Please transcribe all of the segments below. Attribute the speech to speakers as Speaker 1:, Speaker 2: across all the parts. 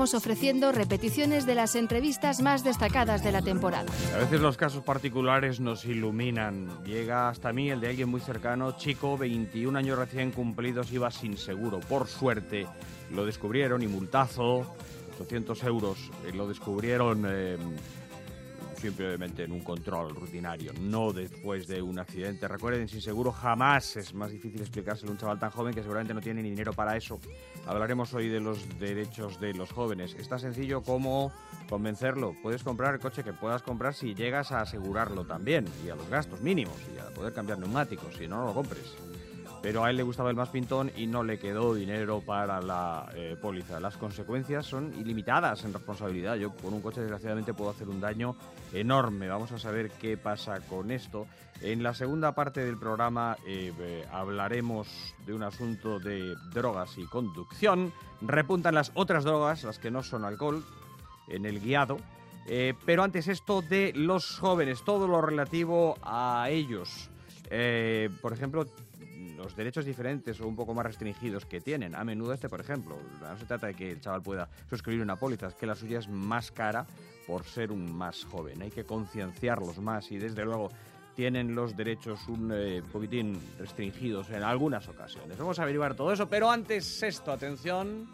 Speaker 1: Estamos ofreciendo repeticiones de las entrevistas más destacadas de la temporada.
Speaker 2: A veces los casos particulares nos iluminan. Llega hasta mí el de alguien muy cercano, chico, 21 años recién cumplidos, iba sin seguro. Por suerte lo descubrieron y multazo, 800 euros. Eh, lo descubrieron eh, simplemente en un control rutinario, no después de un accidente. Recuerden, sin seguro jamás es más difícil explicárselo a un chaval tan joven que seguramente no tiene ni dinero para eso. Hablaremos hoy de los derechos de los jóvenes. Es tan sencillo como convencerlo. Puedes comprar el coche que puedas comprar si llegas a asegurarlo también y a los gastos mínimos y a poder cambiar neumáticos, si no, no lo compres pero a él le gustaba el más pintón y no le quedó dinero para la eh, póliza. Las consecuencias son ilimitadas en responsabilidad. Yo con un coche desgraciadamente puedo hacer un daño enorme. Vamos a saber qué pasa con esto. En la segunda parte del programa eh, eh, hablaremos de un asunto de drogas y conducción. Repuntan las otras drogas, las que no son alcohol, en el guiado. pero antes esto de los jóvenes, todo lo relativo a ellos. por ejemplo, los derechos diferentes o un poco más restringidos que tienen. A menudo este, por ejemplo, no se trata de que el chaval pueda suscribir una póliza, es que la suya es más cara por ser un más joven. Hay que concienciarlos más y desde luego tienen los derechos un eh, poquitín restringidos en algunas ocasiones. Vamos a averiguar todo eso, pero antes esto, atención.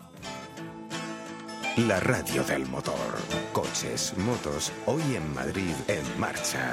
Speaker 3: La radio del motor. Coches, motos, hoy en Madrid en marcha.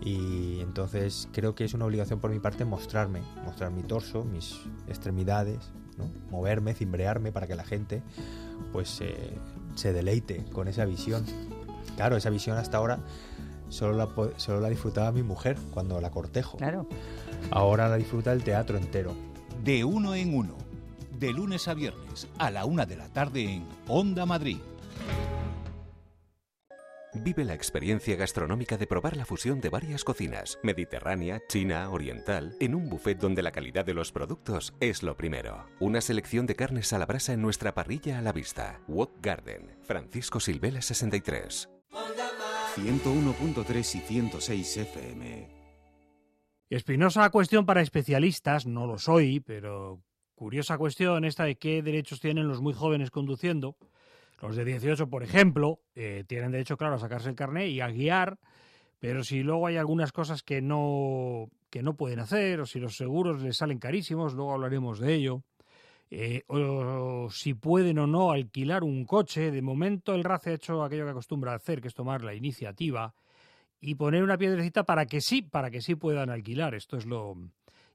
Speaker 4: Y entonces creo que es una obligación por mi parte mostrarme, mostrar mi torso, mis extremidades, ¿no? moverme, cimbrearme para que la gente pues eh, se deleite con esa visión. Claro, esa visión hasta ahora solo la, solo la disfrutaba mi mujer cuando la cortejo.
Speaker 5: Claro.
Speaker 4: Ahora la disfruta el teatro entero.
Speaker 6: De uno en uno, de lunes a viernes a la una de la tarde en Onda Madrid.
Speaker 7: Vive la experiencia gastronómica de probar la fusión de varias cocinas, mediterránea, china, oriental, en un buffet donde la calidad de los productos es lo primero. Una selección de carnes a la brasa en nuestra parrilla a la vista. Wok Garden, Francisco Silvela 63.
Speaker 3: 101.3 y 106 FM.
Speaker 8: Espinosa cuestión para especialistas, no lo soy, pero curiosa cuestión esta de qué derechos tienen los muy jóvenes conduciendo. Los de 18, por ejemplo, eh, tienen derecho, claro, a sacarse el carnet y a guiar, pero si luego hay algunas cosas que no, que no pueden hacer, o si los seguros les salen carísimos, luego hablaremos de ello, eh, o si pueden o no alquilar un coche, de momento el RACE ha hecho aquello que acostumbra hacer, que es tomar la iniciativa y poner una piedrecita para que sí, para que sí puedan alquilar. Esto es lo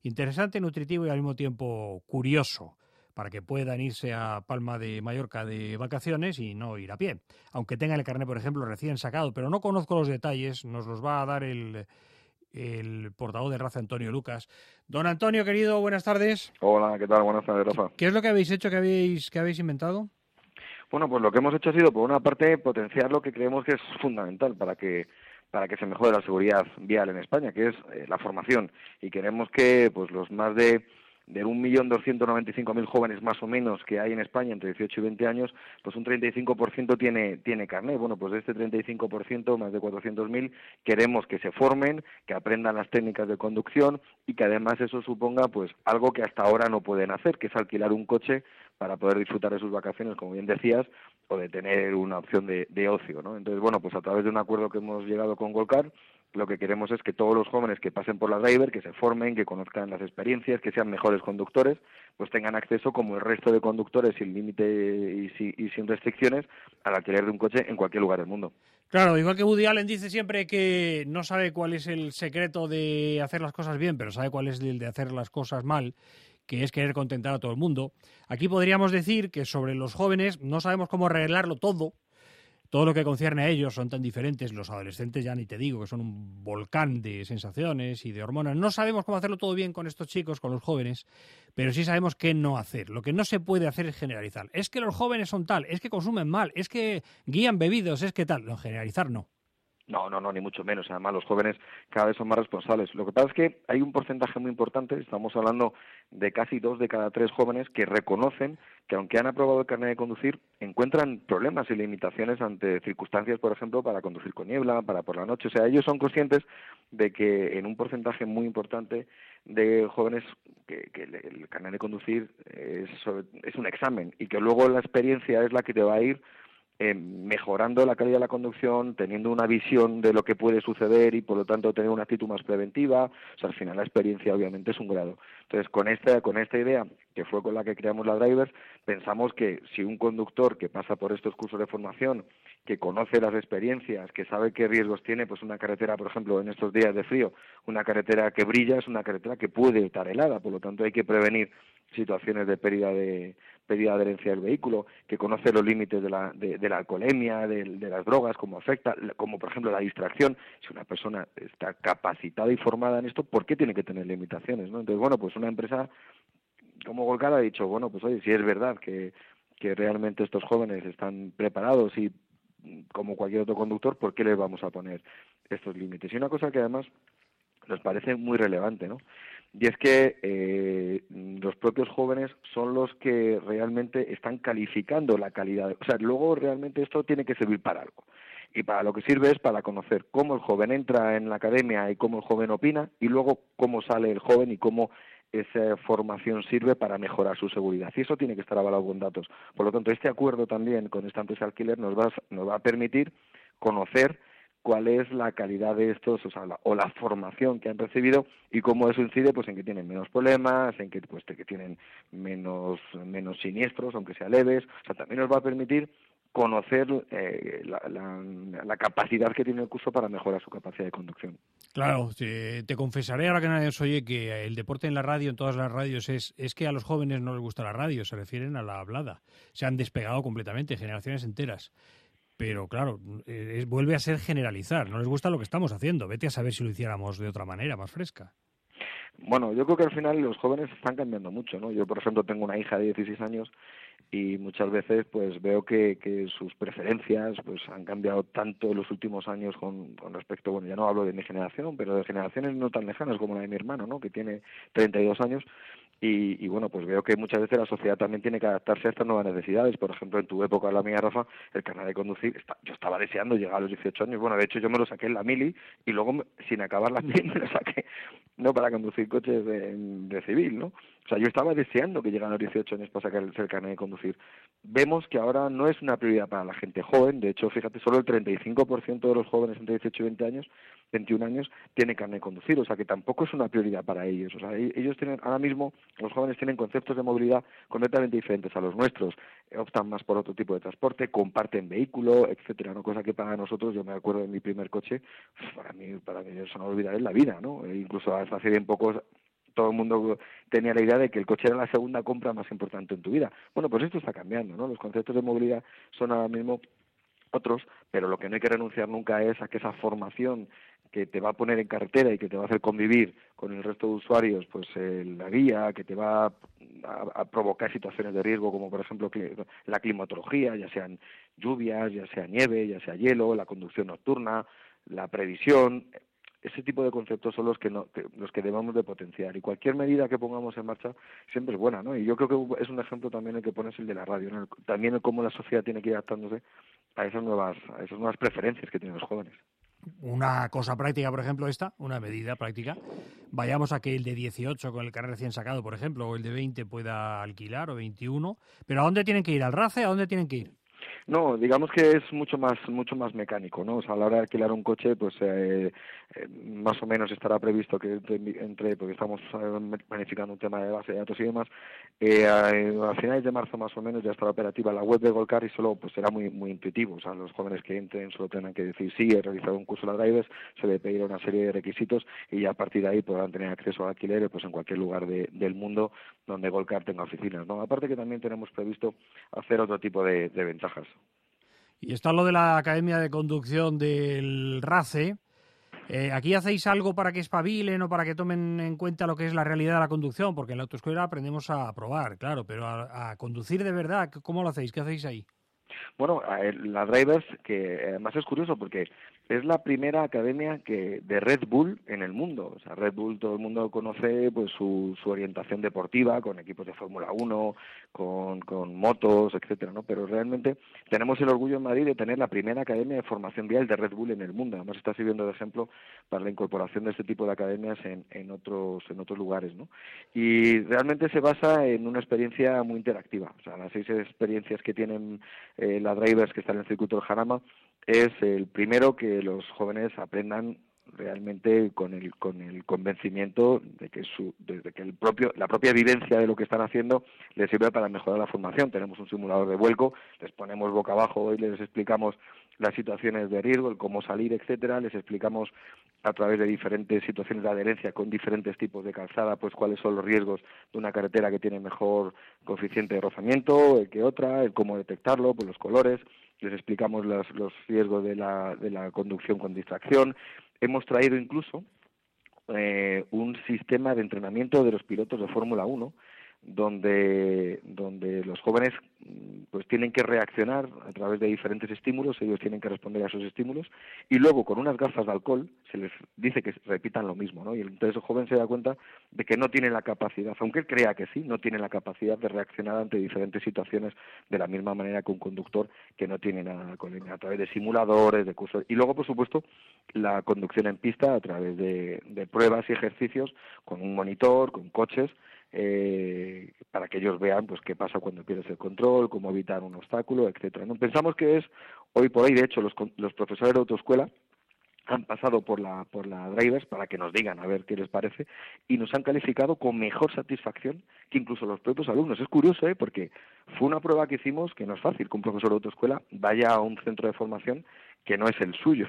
Speaker 8: interesante, nutritivo y al mismo tiempo curioso para que puedan irse a Palma de Mallorca de vacaciones y no ir a pie. Aunque tengan el carnet, por ejemplo, recién sacado, pero no conozco los detalles, nos los va a dar el, el portavoz de Raza, Antonio Lucas. Don Antonio, querido, buenas tardes.
Speaker 9: Hola, ¿qué tal? Buenas tardes, Rafa.
Speaker 8: ¿Qué es lo que habéis hecho, que habéis, que habéis inventado?
Speaker 9: Bueno, pues lo que hemos hecho ha sido, por una parte, potenciar lo que creemos que es fundamental para que para que se mejore la seguridad vial en España, que es eh, la formación. Y queremos que pues los más de de 1.295.000 jóvenes más o menos que hay en España entre 18 y 20 años, pues un 35% tiene, tiene carnet. Bueno, pues de este 35%, más de 400.000, queremos que se formen, que aprendan las técnicas de conducción y que además eso suponga pues algo que hasta ahora no pueden hacer, que es alquilar un coche para poder disfrutar de sus vacaciones, como bien decías, o de tener una opción de, de ocio, ¿no? Entonces, bueno, pues a través de un acuerdo que hemos llegado con Golcar, lo que queremos es que todos los jóvenes que pasen por la driver, que se formen, que conozcan las experiencias, que sean mejores conductores, pues tengan acceso, como el resto de conductores, sin límite y, sin restricciones, al alquiler de un coche en cualquier lugar del mundo.
Speaker 8: Claro, igual que Woody Allen dice siempre que no sabe cuál es el secreto de hacer las cosas bien, pero sabe cuál es el de hacer las cosas mal, que es querer contentar a todo el mundo. Aquí podríamos decir que sobre los jóvenes no sabemos cómo arreglarlo todo, todo lo que concierne a ellos son tan diferentes, los adolescentes ya ni te digo, que son un volcán de sensaciones y de hormonas. No sabemos cómo hacerlo todo bien con estos chicos, con los jóvenes, pero sí sabemos qué no hacer. Lo que no se puede hacer es generalizar. Es que los jóvenes son tal, es que consumen mal, es que guían bebidos, es que tal. No, generalizar no.
Speaker 9: No, no, no, ni mucho menos. Además, los jóvenes cada vez son más responsables. Lo que pasa es que hay un porcentaje muy importante, estamos hablando de casi dos de cada tres jóvenes que reconocen que aunque han aprobado el carnet de conducir, encuentran problemas y limitaciones ante circunstancias, por ejemplo, para conducir con niebla, para por la noche. O sea, ellos son conscientes de que en un porcentaje muy importante de jóvenes que, el carnet de conducir es, es un examen y que luego la experiencia es la que te va a ir eh, mejorando la calidad de la conducción, teniendo una visión de lo que puede suceder y por lo tanto tener una actitud más preventiva. O sea, al final la experiencia obviamente es un grado. Entonces, con esta, con esta idea, que fue con la que creamos la Drivers, pensamos que si un conductor que pasa por estos cursos de formación, que conoce las experiencias, que sabe qué riesgos tiene, pues una carretera, por ejemplo, en estos días de frío, una carretera que brilla es una carretera que puede estar helada, por lo tanto hay que prevenir situaciones de pérdida de, pérdida de adherencia del vehículo, que conoce los límites de la, de, la alcoholemia, de, las drogas, cómo afecta, como por ejemplo la distracción. Si una persona está capacitada y formada en esto, ¿por qué tiene que tener limitaciones? ¿no? Entonces, bueno, pues una empresa como Golcar ha dicho, bueno, pues oye, si es verdad que, que realmente estos jóvenes están preparados y como cualquier otro conductor, ¿por qué les vamos a poner estos límites? Y una cosa que además nos parece muy relevante, ¿no? Y es que eh, los propios jóvenes son los que realmente están calificando la calidad. O sea, luego realmente esto tiene que servir para algo. Y para lo que sirve es para conocer cómo el joven entra en la academia y cómo el joven opina y luego cómo sale el joven y cómo esa formación sirve para mejorar su seguridad. Y eso tiene que estar avalado con datos. Por lo tanto, este acuerdo también con esta empresa alquiler nos va, nos va a permitir conocer cuál es la calidad de estos, o, sea, la, o la formación que han recibido y cómo eso incide pues en que tienen menos problemas, en que pues que tienen menos menos siniestros, aunque sea leves, o sea, también nos va a permitir conocer eh, la, la, la, capacidad que tiene el curso para mejorar su capacidad de conducción.
Speaker 8: Claro, te, confesaré ahora que nadie os oye que el deporte en la radio, en todas las radios, es, es que a los jóvenes no les gusta la radio, se refieren a la hablada. Se han despegado completamente, generaciones enteras. Pero claro, es, vuelve a ser generalizar, no les gusta lo que estamos haciendo. Vete a saber si lo hiciéramos de otra manera, más fresca.
Speaker 9: Bueno, yo creo que al final los jóvenes están cambiando mucho, ¿no? Yo, por ejemplo, tengo una hija de 16 años y muchas veces pues veo que, que sus preferencias pues han cambiado tanto en los últimos años con, con respecto, bueno, ya no hablo de mi generación, pero de generaciones no tan lejanas como la de mi hermano, ¿no? Que tiene 32 años y, y, bueno, pues veo que muchas veces la sociedad también tiene que adaptarse a estas nuevas necesidades. Por ejemplo, en tu época, la mía, Rafa, el carnet de conducir, está, yo estaba deseando llegar a los 18 años. Bueno, de hecho, yo me lo saqué en la mili y luego, sin acabar la mili, me lo saqué, no para conducir coches de, de civil, ¿no? O sea, yo estaba deseando que llegaran los 18 años para sacar el carnet de conducir. Vemos que ahora no es una prioridad para la gente joven. De hecho, fíjate, solo el 35% de los jóvenes entre 18 y 20 años 21 años tiene carne de conducir, o sea que tampoco es una prioridad para ellos. O sea, e-, ellos tienen, ahora mismo, los jóvenes tienen conceptos de movilidad completamente diferentes a los nuestros. Optan más por otro tipo de transporte, comparten vehículo, etcétera, ¿no? Cosa que para nosotros, yo me acuerdo de mi primer coche, para mí, para mí eso no olvidar es la vida, ¿no? E incluso hace bien pocos todo el mundo tenía la idea de que el coche era la segunda compra más importante en tu vida. Bueno, pues esto está cambiando, ¿no? Los conceptos de movilidad son ahora mismo otros, pero lo que no hay que renunciar nunca es a que esa formación que te va a poner en carretera y que te va a hacer convivir con el resto de usuarios, pues eh, la guía, que te va a, a, provocar situaciones de riesgo, como por ejemplo la climatología, ya sean lluvias, ya sea nieve, ya sea hielo, la conducción nocturna, la previsión, ese tipo de conceptos son los que, no, que, los que debemos de potenciar y cualquier medida que pongamos en marcha siempre es buena, ¿no? Y yo creo que es un ejemplo también el que pones el de la radio, ¿no? también el cómo la sociedad tiene que ir adaptándose a esas nuevas a esas nuevas preferencias que tienen los jóvenes
Speaker 8: una cosa práctica, por ejemplo, esta, una medida práctica, vayamos a que el de 18 con el carnet recién sacado, por ejemplo, o el de 20 pueda alquilar, o 21, pero ¿a dónde tienen que ir? ¿Al RACE? ¿A dónde tienen que ir?
Speaker 9: No, digamos que es mucho más mucho más mecánico, ¿no? O sea, a la hora de alquilar un coche, pues eh, eh, más o menos estará previsto que entre, porque estamos eh, planificando un tema de base de datos y demás, eh, a, a, finales de marzo más o menos ya estará operativa la web de Golcar y solo pues será muy muy intuitivo, o sea, los jóvenes que entren solo tendrán que decir sí, he realizado un curso de la drivers, se le pedirá una serie de requisitos y ya a partir de ahí podrán tener acceso a alquileres pues en cualquier lugar de, del mundo donde Golcar tenga oficinas, ¿no? Aparte que también tenemos previsto hacer otro tipo de, de ventajas.
Speaker 8: Y está lo de la Academia de Conducción del RACE. Eh, ¿Aquí hacéis algo para que espabilen o para que tomen en cuenta lo que es la realidad de la conducción? Porque en la autoescuela aprendemos a probar, claro, pero a, conducir de verdad, ¿cómo lo hacéis? ¿Qué hacéis ahí?
Speaker 9: Bueno, la Drivers, que además es curioso porque es la primera academia que de Red Bull en el mundo. O sea, Red Bull todo el mundo conoce pues su, su orientación deportiva con equipos de Fórmula 1, con, con motos, etcétera, ¿no? Pero realmente tenemos el orgullo en Madrid de tener la primera academia de formación vial de Red Bull en el mundo. Además está sirviendo de ejemplo para la incorporación de este tipo de academias en, en otros en otros lugares, ¿no? Y realmente se basa en una experiencia muy interactiva. O sea, las seis experiencias que tienen eh, la Drivers que está en el circuito del Jarama es el primero que los jóvenes aprendan realmente con el con el convencimiento de que su de que el propio la propia vivencia de lo que están haciendo les sirve para mejorar la formación. Tenemos un simulador de vuelco les ponemos boca abajo y les explicamos las situaciones de riesgo el cómo salir etcétera. Les explicamos a través de diferentes situaciones de adherencia con diferentes tipos de calzada pues cuáles son los riesgos de una carretera que tiene mejor coeficiente de rozamiento que otra el cómo detectarlo pues los colores les explicamos los, los riesgos de la, de la conducción con distracción. Hemos traído incluso eh, un sistema de entrenamiento de los pilotos de Fórmula 1 donde, donde los jóvenes pues tienen que reaccionar a través de diferentes estímulos, ellos tienen que responder a esos estímulos, y luego con unas gafas de alcohol se les dice que repitan lo mismo, ¿no? Y entonces el joven se da cuenta de que no tiene la capacidad, aunque crea que sí, no tiene la capacidad de reaccionar ante diferentes situaciones de la misma manera que un conductor que no tiene nada con él, a través de simuladores, de cursos, y luego, por supuesto, la conducción en pista a través de, de pruebas y ejercicios con un monitor, con coches, eh, para que ellos vean pues qué pasa cuando pierdes el control, cómo evitar un obstáculo, etcétera. ¿no? Pensamos que es hoy por hoy, de hecho, los, los profesores de autoescuela han pasado por la por la drivers para que nos digan a ver qué les parece y nos han calificado con mejor satisfacción que incluso los propios alumnos. Es curioso, ¿eh? porque fue una prueba que hicimos que no es fácil que un profesor de autoescuela vaya a un centro de formación que no es el suyo.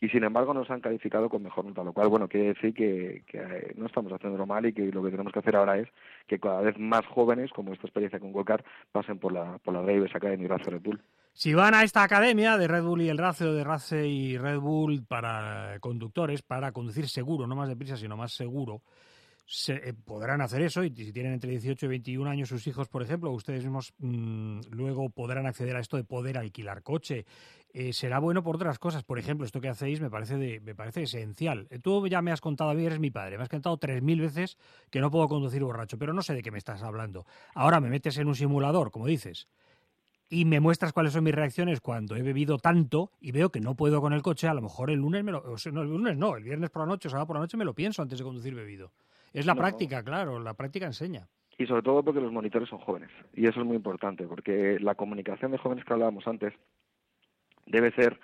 Speaker 9: Y sin embargo nos han calificado con mejor nota, lo cual, bueno, quiere decir que, que eh, no estamos haciéndolo mal y que lo que tenemos que hacer ahora es que cada vez más jóvenes, como esta experiencia con Golcar, pasen por la, por la Davis Academy y Red Bull.
Speaker 8: Si van a esta academia de Red Bull y el Race o de Race y Red Bull para conductores, para conducir seguro, no más deprisa, sino más seguro, se, eh, podrán hacer eso y si tienen entre 18 y 21 años sus hijos, por ejemplo, ustedes mismos mmm, luego podrán acceder a esto de poder alquilar coche. Eh, será bueno por otras cosas. Por ejemplo, esto que hacéis me parece, de, me parece esencial. Eh, tú ya me has contado a mí, eres mi padre, me has contado tres mil veces que no puedo conducir borracho, pero no sé de qué me estás hablando. Ahora me metes en un simulador, como dices, y me muestras cuáles son mis reacciones cuando he bebido tanto y veo que no puedo con el coche, a lo mejor el lunes me lo, no, el lunes no, el viernes por la noche o sábado por la noche me lo pienso antes de conducir bebido. Es la no. práctica, claro, la práctica enseña.
Speaker 9: Y sobre todo porque los monitores son jóvenes. Y eso es muy importante, porque la comunicación de jóvenes que hablábamos antes debe ser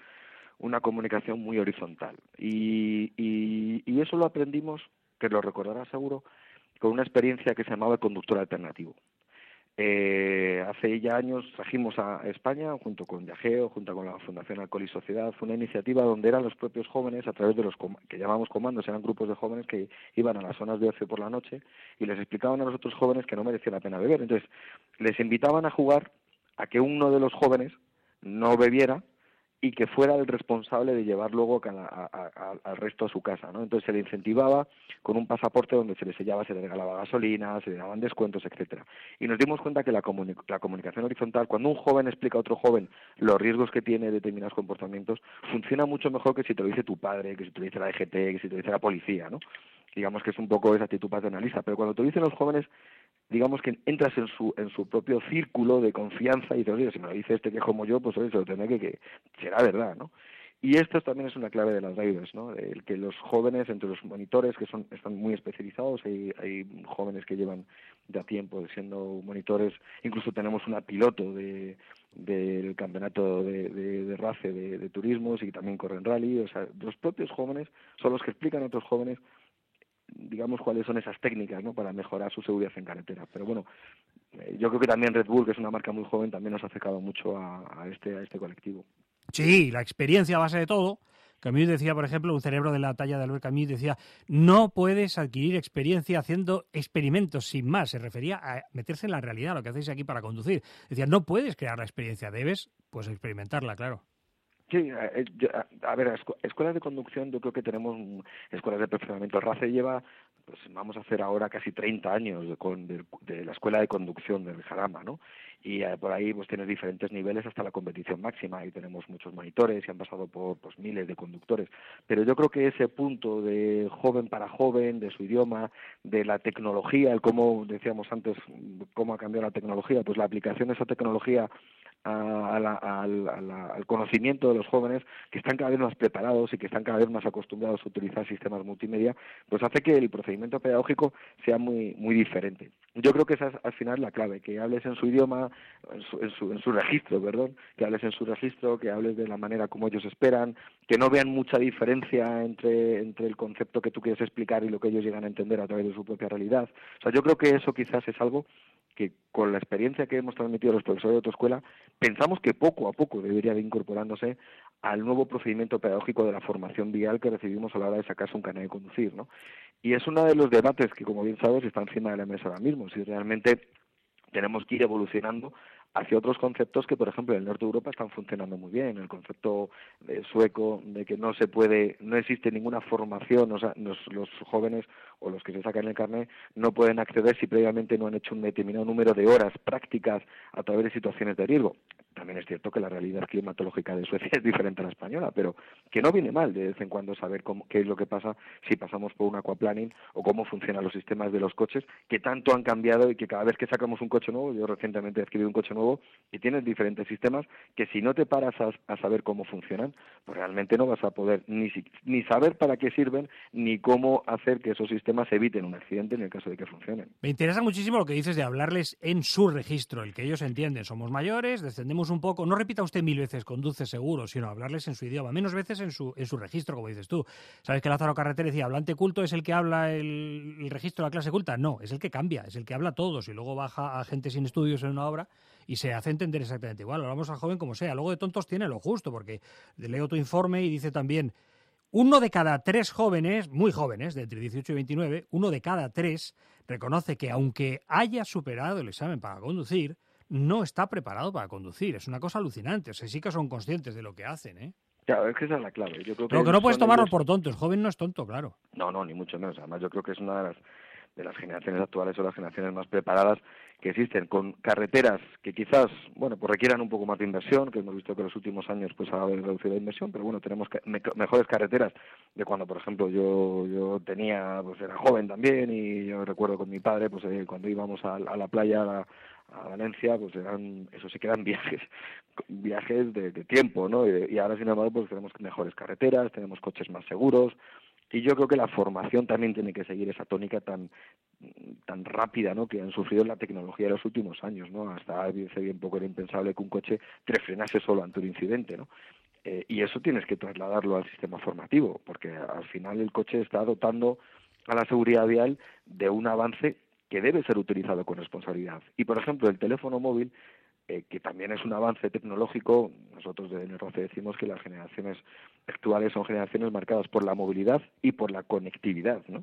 Speaker 9: una comunicación muy horizontal. Y, y, y eso lo aprendimos, que lo recordarás seguro, con una experiencia que se llamaba conductor alternativo. Eh, hace ya años trajimos a España, junto con Yageo, junto con la Fundación Alcohol y Sociedad, una iniciativa donde eran los propios jóvenes, a través de los que llamamos comandos, eran grupos de jóvenes que iban a las zonas de ocio por la noche y les explicaban a los otros jóvenes que no merecía la pena beber. Entonces, les invitaban a jugar a que uno de los jóvenes no bebiera y que fuera el responsable de llevar luego al resto a su casa, ¿no? Entonces se le incentivaba con un pasaporte donde se le sellaba, se le regalaba gasolina, se le daban descuentos, etcétera. Y nos dimos cuenta que la, comuni la comunicación horizontal, cuando un joven explica a otro joven los riesgos que tiene determinados comportamientos, funciona mucho mejor que si te lo dice tu padre, que si te lo dice la EGT, que si te lo dice la policía, ¿no? digamos que es un poco esa actitud paternalista, pero cuando te lo dicen los jóvenes, digamos que entras en su en su propio círculo de confianza y dices, oye, si me lo dice este que como yo, pues oye, se lo tendré que, que será verdad, ¿no? Y esto también es una clave de las drivers, ¿no? El que los jóvenes, entre los monitores, que son están muy especializados, hay, hay jóvenes que llevan ya tiempo siendo monitores, incluso tenemos una piloto de del campeonato de, de, de RACE de, de turismos y también corren rally, o sea, los propios jóvenes son los que explican a otros jóvenes digamos cuáles son esas técnicas ¿no? para mejorar su seguridad en carretera. Pero bueno, eh, yo creo que también Red Bull, que es una marca muy joven, también nos ha acercado mucho a, este, a este colectivo.
Speaker 8: Sí, la experiencia a base de todo. Camus decía, por ejemplo, un cerebro de la talla de Albert Camus decía, no puedes adquirir experiencia haciendo experimentos sin más. Se refería a meterse en la realidad, lo que hacéis aquí para conducir. Decía, no puedes crear la experiencia, debes pues experimentarla, claro.
Speaker 9: Sí, eh, a ver, escuelas de conducción, yo creo que tenemos escuelas de perfeccionamiento. RACE lleva, pues vamos a hacer ahora casi 30 años de, con, de, de la escuela de conducción del Jarama, ¿no? Y eh, por ahí pues tienes diferentes niveles hasta la competición máxima. Ahí tenemos muchos monitores y han pasado por pues, miles de conductores. Pero yo creo que ese punto de joven para joven, de su idioma, de la tecnología, el cómo decíamos antes, cómo ha cambiado la tecnología, pues la aplicación de esa tecnología a, la, a, la, al conocimiento de los jóvenes que están cada vez más preparados y que están cada vez más acostumbrados a utilizar sistemas multimedia, pues hace que el procedimiento pedagógico sea muy muy diferente. Yo creo que esa es al final la clave, que hables en su idioma, en su, en su, en su registro, perdón, que hables en su registro, que hables de la manera como ellos esperan, que no vean mucha diferencia entre, entre el concepto que tú quieres explicar y lo que ellos llegan a entender a través de su propia realidad. O sea, yo creo que eso quizás es algo que con la experiencia que hemos transmitido los profesores de autoescuela, pensamos que poco a poco debería de incorporándose al nuevo procedimiento pedagógico de la formación vial que recibimos a la hora de sacarse un carnet de conducir, ¿no? Y es uno de los debates que, como bien sabes, están encima de la mesa ahora mismo, si realmente tenemos que ir evolucionando hacia otros conceptos que, por ejemplo, en el norte de Europa están funcionando muy bien. El concepto sueco de que no se puede, no existe ninguna formación, o sea, los, jóvenes o los que se sacan el carnet no pueden acceder si previamente no han hecho un determinado número de horas prácticas a través de situaciones de riesgo. También es cierto que la realidad climatológica de Suecia es diferente a la española, pero que no viene mal de vez en cuando saber cómo, qué es lo que pasa si pasamos por un aquaplaning o cómo funcionan los sistemas de los coches, que tanto han cambiado y que cada vez que sacamos un coche nuevo, yo recientemente he adquirido un coche nuevo y tienes diferentes sistemas que si no te paras a, saber cómo funcionan, pues realmente no vas a poder ni, ni saber para qué sirven ni cómo hacer que esos sistemas eviten un accidente en el caso de que funcionen.
Speaker 8: Me interesa muchísimo lo que dices de hablarles en su registro, el que ellos entienden. Somos mayores, descendemos un poco, no repita usted mil veces conduce seguro, sino hablarles en su idioma, menos veces en su, en su registro, como dices tú. ¿Sabes que Lázaro Carretera decía, hablante culto es el que habla el, registro de la clase culta? No, es el que cambia, es el que habla a todos y luego baja a gente sin estudios en una obra y se hace entender exactamente igual. Hablamos al joven como sea. Luego de tontos tiene lo justo, porque leo tu informe y dice también, uno de cada tres jóvenes, muy jóvenes, de entre 18 y 29, uno de cada tres reconoce que aunque haya superado el examen para conducir, no está preparado para conducir. Es una cosa alucinante. O sea, sí que son conscientes de lo que hacen, ¿eh?
Speaker 9: Claro, es que esa es la clave. Yo creo
Speaker 8: que, que no puedes tomarlo por tonto. El joven no es tonto, claro.
Speaker 9: No, no, ni mucho menos. Además, yo creo que es una de las de las generaciones actuales o las generaciones más preparadas que existen, con carreteras que quizás, bueno, pues requieran un poco más de inversión, que hemos visto que en los últimos años pues ha reducido la inversión, pero bueno, tenemos mejores carreteras de cuando, por ejemplo, yo yo tenía, pues era joven también y yo recuerdo con mi padre, pues eh, cuando íbamos a, la playa, a, Valencia, pues eran, eso sí que eran viajes, viajes de, tiempo, ¿no? Y, y, ahora, sin embargo, pues tenemos mejores carreteras, tenemos coches más seguros, y yo creo que la formación también tiene que seguir esa tónica tan tan rápida ¿no? que han sufrido la tecnología de los últimos años. ¿no? Hasta hace bien poco era impensable que un coche te frenase solo ante un incidente. ¿no? Eh, y eso tienes que trasladarlo al sistema formativo, porque al final el coche está dotando a la seguridad vial de un avance que debe ser utilizado con responsabilidad. Y, por ejemplo, el teléfono móvil eh, que también es un avance tecnológico. Nosotros de NRC decimos que las generaciones actuales son generaciones marcadas por la movilidad y por la conectividad, ¿no?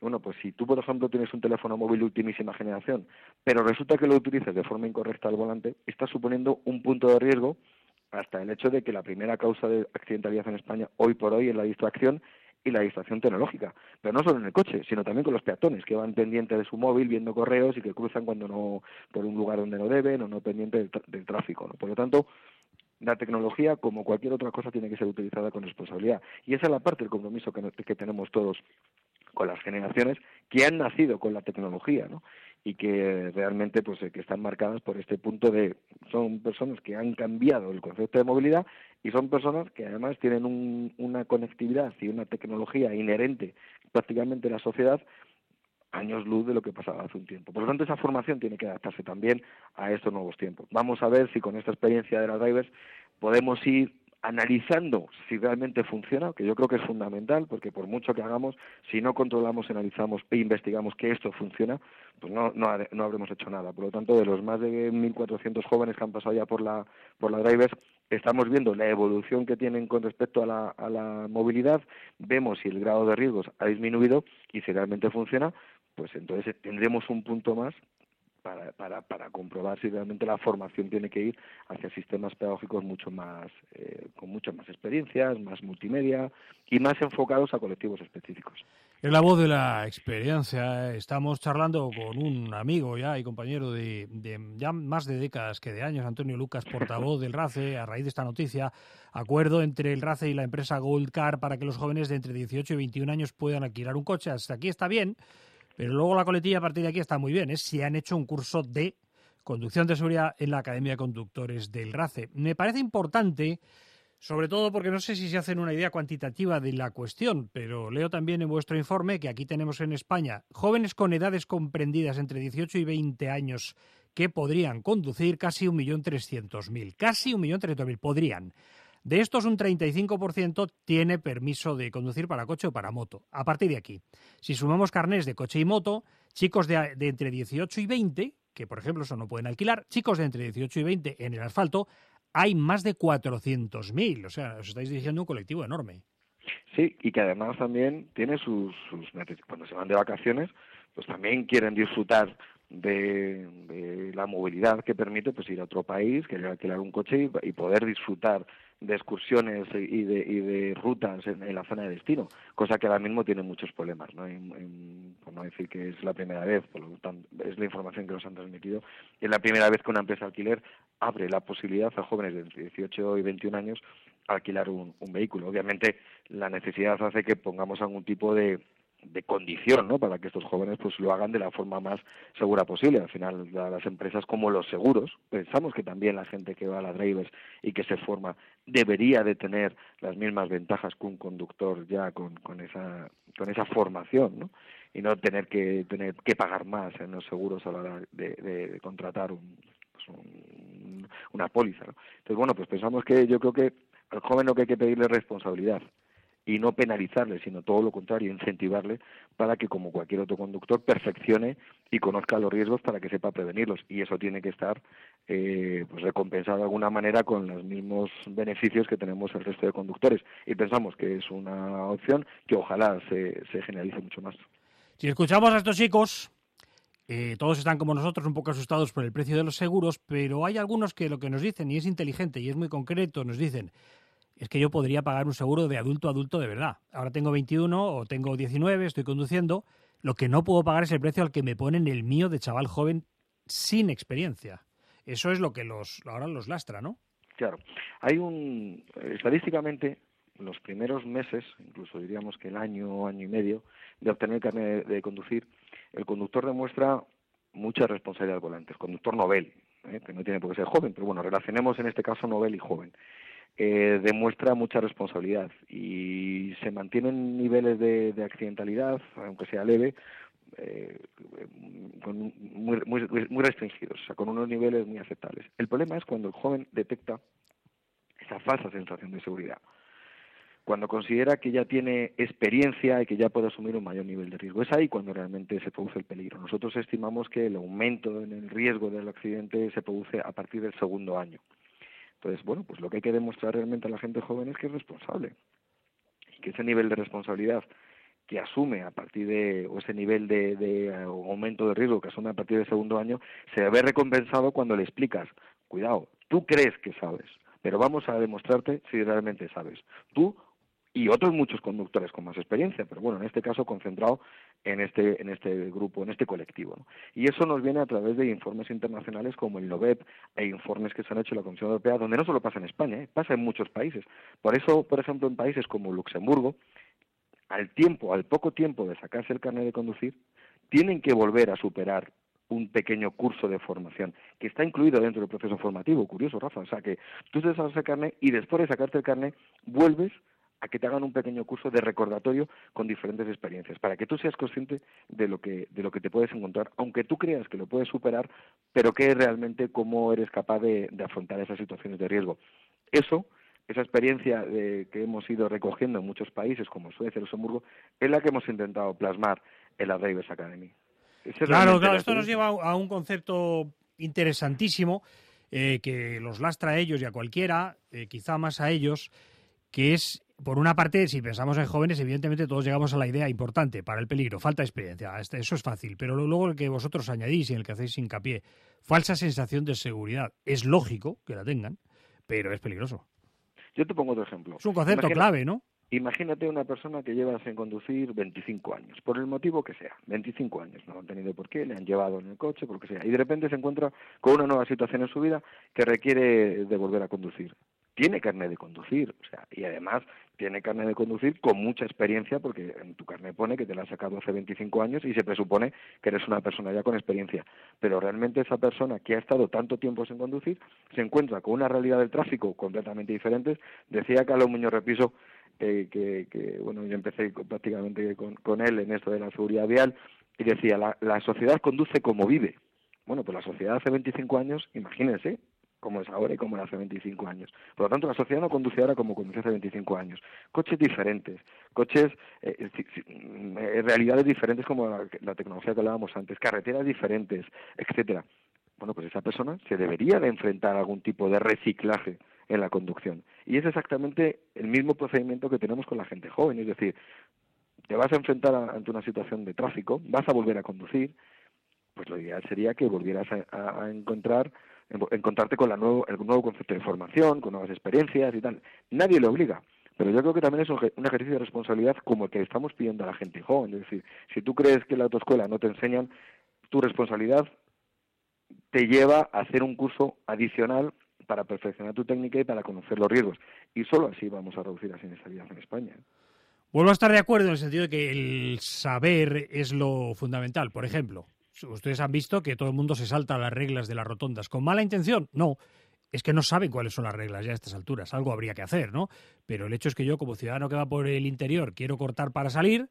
Speaker 9: Bueno, pues si tú, por ejemplo, tienes un teléfono móvil de ultimísima generación, pero resulta que lo utilizas de forma incorrecta al volante, estás suponiendo un punto de riesgo hasta el hecho de que la primera causa de accidentalidad en España hoy por hoy es la distracción y la distracción tecnológica, pero no solo en el coche, sino también con los peatones que van pendientes de su móvil viendo correos y que cruzan cuando no por un lugar donde no deben o no pendientes del, tráfico. Por lo tanto, la tecnología, como cualquier otra cosa, tiene que ser utilizada con responsabilidad. Y esa es la parte del compromiso que, que tenemos todos con las generaciones que han nacido con la tecnología, ¿no? y que realmente pues eh, que están marcadas por este punto de son personas que han cambiado el concepto de movilidad y son personas que además tienen una conectividad y una tecnología inherente prácticamente en la sociedad años luz de lo que pasaba hace un tiempo. Por lo tanto, esa formación tiene que adaptarse también a estos nuevos tiempos. Vamos a ver si con esta experiencia de las drivers podemos ir analizando si realmente funciona, que yo creo que es fundamental, porque por mucho que hagamos, si no controlamos, analizamos e investigamos que esto funciona, pues no, no, no habremos hecho nada. Por lo tanto, de los más de 1.400 jóvenes que han pasado ya por la, por la Drivers, estamos viendo la evolución que tienen con respecto a la, a la movilidad, vemos si el grado de riesgos ha disminuido y si realmente funciona, pues entonces tendremos un punto más para, para, para comprobar si realmente la formación tiene que ir hacia sistemas pedagógicos mucho más, eh, con muchas más experiencias, más multimedia y más enfocados a colectivos específicos.
Speaker 8: Es la voz de la experiencia. Estamos charlando con un amigo ya y compañero de, de, ya más de décadas que de años, Antonio Lucas, portavoz del RACE, a raíz de esta noticia. Acuerdo entre el RACE y la empresa Gold Car para que los jóvenes de entre 18 y 21 años puedan alquilar un coche. Hasta aquí está bien. Pero luego la coletilla a partir de aquí está muy bien, es si han hecho un curso de conducción de seguridad en la Academia de Conductores del RACE. Me parece importante, sobre todo porque no sé si se hacen una idea cuantitativa de la cuestión, pero leo también en vuestro informe que aquí tenemos en España jóvenes con edades comprendidas entre 18 y 20 años que podrían conducir casi 1.300.000. Casi 1.300.000 podrían. De estos, un 35% tiene permiso de conducir para coche o para moto. A partir de aquí, si sumamos carnés de coche y moto, chicos de, entre 18 y 20, que por ejemplo eso no pueden alquilar, chicos de entre 18 y 20 en el asfalto, hay más de 400.000. O sea, os estáis dirigiendo un colectivo enorme.
Speaker 9: Sí, y que además también tiene sus, sus cuando se van de vacaciones, pues también quieren disfrutar de, la movilidad que permite pues ir a otro país, que alquilar un coche y, poder disfrutar de excursiones y de, y de rutas en, la zona de destino, cosa que ahora mismo tiene muchos problemas, ¿no? por no decir que es la primera vez, por lo tanto, es la información que nos han transmitido, es la primera vez que una empresa alquiler abre la posibilidad a jóvenes de 18 y 21 años alquilar un vehículo. Obviamente la necesidad hace que pongamos algún tipo de, de condición ¿no? para que estos jóvenes pues lo hagan de la forma más segura posible. Al final, las empresas como los seguros, pensamos que también la gente que va a la drivers y que se forma debería de tener las mismas ventajas que un conductor ya con, con esa con esa formación, ¿no? y no tener que tener que pagar más en los seguros a la hora de, contratar pues un, una póliza. Entonces, bueno, pues pensamos que yo creo que al joven lo que hay que pedirle es responsabilidad y no penalizarle, sino todo lo contrario, incentivarle para que, como cualquier otro conductor, perfeccione y conozca los riesgos para que sepa prevenirlos. Y eso tiene que estar eh, pues recompensado de alguna manera con los mismos beneficios que tenemos el resto de conductores. Y pensamos que es una opción que ojalá se, se generalice mucho más.
Speaker 8: Si escuchamos a estos chicos, eh, todos están como nosotros un poco asustados por el precio de los seguros, pero hay algunos que lo que nos dicen, y es inteligente y es muy concreto, nos dicen, es que yo podría pagar un seguro de adulto a adulto de verdad. Ahora tengo 21 o tengo 19, estoy conduciendo. Lo que no puedo pagar es el precio al que me ponen el mío de chaval joven sin experiencia. Eso es lo que los ahora los lastra, ¿no?
Speaker 9: Claro. Hay un estadísticamente los primeros meses, incluso diríamos que el año, año y medio de obtener el carnet de, conducir, el conductor demuestra mucha responsabilidad al volante, el conductor novel, ¿eh? que no tiene por qué ser joven, pero bueno, relacionemos en este caso novel y joven eh, demuestra mucha responsabilidad y se mantienen niveles de, accidentalidad, aunque sea leve, eh, muy, muy, muy, restringidos, o sea, con unos niveles muy aceptables. El problema es cuando el joven detecta esa falsa sensación de seguridad, cuando considera que ya tiene experiencia y que ya puede asumir un mayor nivel de riesgo. Es ahí cuando realmente se produce el peligro. Nosotros estimamos que el aumento en el riesgo del accidente se produce a partir del segundo año. Entonces, bueno, pues lo que hay que demostrar realmente a la gente joven es que es responsable y que ese nivel de responsabilidad que asume a partir de, o ese nivel de, de aumento de riesgo que asume a partir del segundo año, se ve recompensado cuando le explicas, cuidado, tú crees que sabes, pero vamos a demostrarte si realmente sabes. Tú y otros muchos conductores con más experiencia, pero bueno, en este caso concentrado en este, en este grupo, en este colectivo. Y eso nos viene a través de informes internacionales como el NOVEP e informes que se han hecho en la Comisión Europea, donde no solo pasa en España, ¿eh? pasa en muchos países. Por eso, por ejemplo, en países como Luxemburgo, al tiempo, al poco tiempo de sacarse el carnet de conducir, tienen que volver a superar un pequeño curso de formación que está incluido dentro del proceso formativo. Curioso, Rafa. O sea, que tú te sacas el carnet y después de sacarte el carnet vuelves a que te hagan un pequeño curso de recordatorio con diferentes experiencias, para que tú seas consciente de lo que, de lo que te puedes encontrar, aunque tú creas que lo puedes superar, pero que realmente cómo eres capaz de, afrontar esas situaciones de riesgo. Eso, esa experiencia de, que hemos ido recogiendo en muchos países como Suecia y Luxemburgo, es la que hemos intentado plasmar en la Drivers Academy.
Speaker 8: claro, claro, esto nos lleva a un concepto interesantísimo eh, que los lastra a ellos y a cualquiera, eh, quizá más a ellos, que es por una parte, si pensamos en jóvenes, evidentemente todos llegamos a la idea importante para el peligro, falta experiencia, este, eso es fácil, pero luego el que vosotros añadís y en el que hacéis hincapié, falsa sensación de seguridad, es lógico que la tengan, pero es peligroso.
Speaker 9: Yo te pongo otro ejemplo.
Speaker 8: Es un concepto clave, ¿no?
Speaker 9: Imagínate una persona que lleva sin conducir 25 años, por el motivo que sea, 25 años, no han tenido por qué, le han llevado en el coche, por lo que sea, y de repente se encuentra con una nueva situación en su vida que requiere de volver a conducir tiene carnet de conducir, o sea, y además tiene carnet de conducir con mucha experiencia, porque en tu carnet pone que te la has sacado hace 25 años y se presupone que eres una persona ya con experiencia. Pero realmente esa persona que ha estado tanto tiempo sin conducir se encuentra con una realidad del tráfico completamente diferente. Decía Carlos Muñoz Repiso eh, que, que, bueno, yo empecé prácticamente con, con, él en esto de la seguridad vial y decía, la, la sociedad conduce como vive. Bueno, pues la sociedad hace 25 años, imagínense, como es ahora y como era hace 25 años. Por lo tanto, la sociedad no conduce ahora como conduce hace 25 años. Coches diferentes, coches, eh, eh, realidades diferentes como la, tecnología que hablábamos antes, carreteras diferentes, etcétera. Bueno, pues esa persona se debería de enfrentar a algún tipo de reciclaje en la conducción. Y es exactamente el mismo procedimiento que tenemos con la gente joven, es decir, te vas a enfrentar ante una situación de tráfico, vas a volver a conducir, pues lo ideal sería que volvieras a, encontrar encontrarte con la nuevo, el nuevo concepto de formación, con nuevas experiencias y tal. Nadie le obliga, pero yo creo que también es un, ejercicio de responsabilidad como el que estamos pidiendo a la gente joven. Es decir, si tú crees que en la autoescuela no te enseñan, tu responsabilidad te lleva a hacer un curso adicional para perfeccionar tu técnica y para conocer los riesgos. Y solo así vamos a reducir la siniestralidad en España.
Speaker 8: Vuelvo a estar de acuerdo en el sentido de que el saber es lo fundamental. Por ejemplo, ustedes han visto que todo el mundo se salta las reglas de las rotondas. ¿Con mala intención? No. Es que no saben cuáles son las reglas ya a estas alturas. Algo habría que hacer, ¿no? Pero el hecho es que yo, como ciudadano que va por el interior, quiero cortar para salir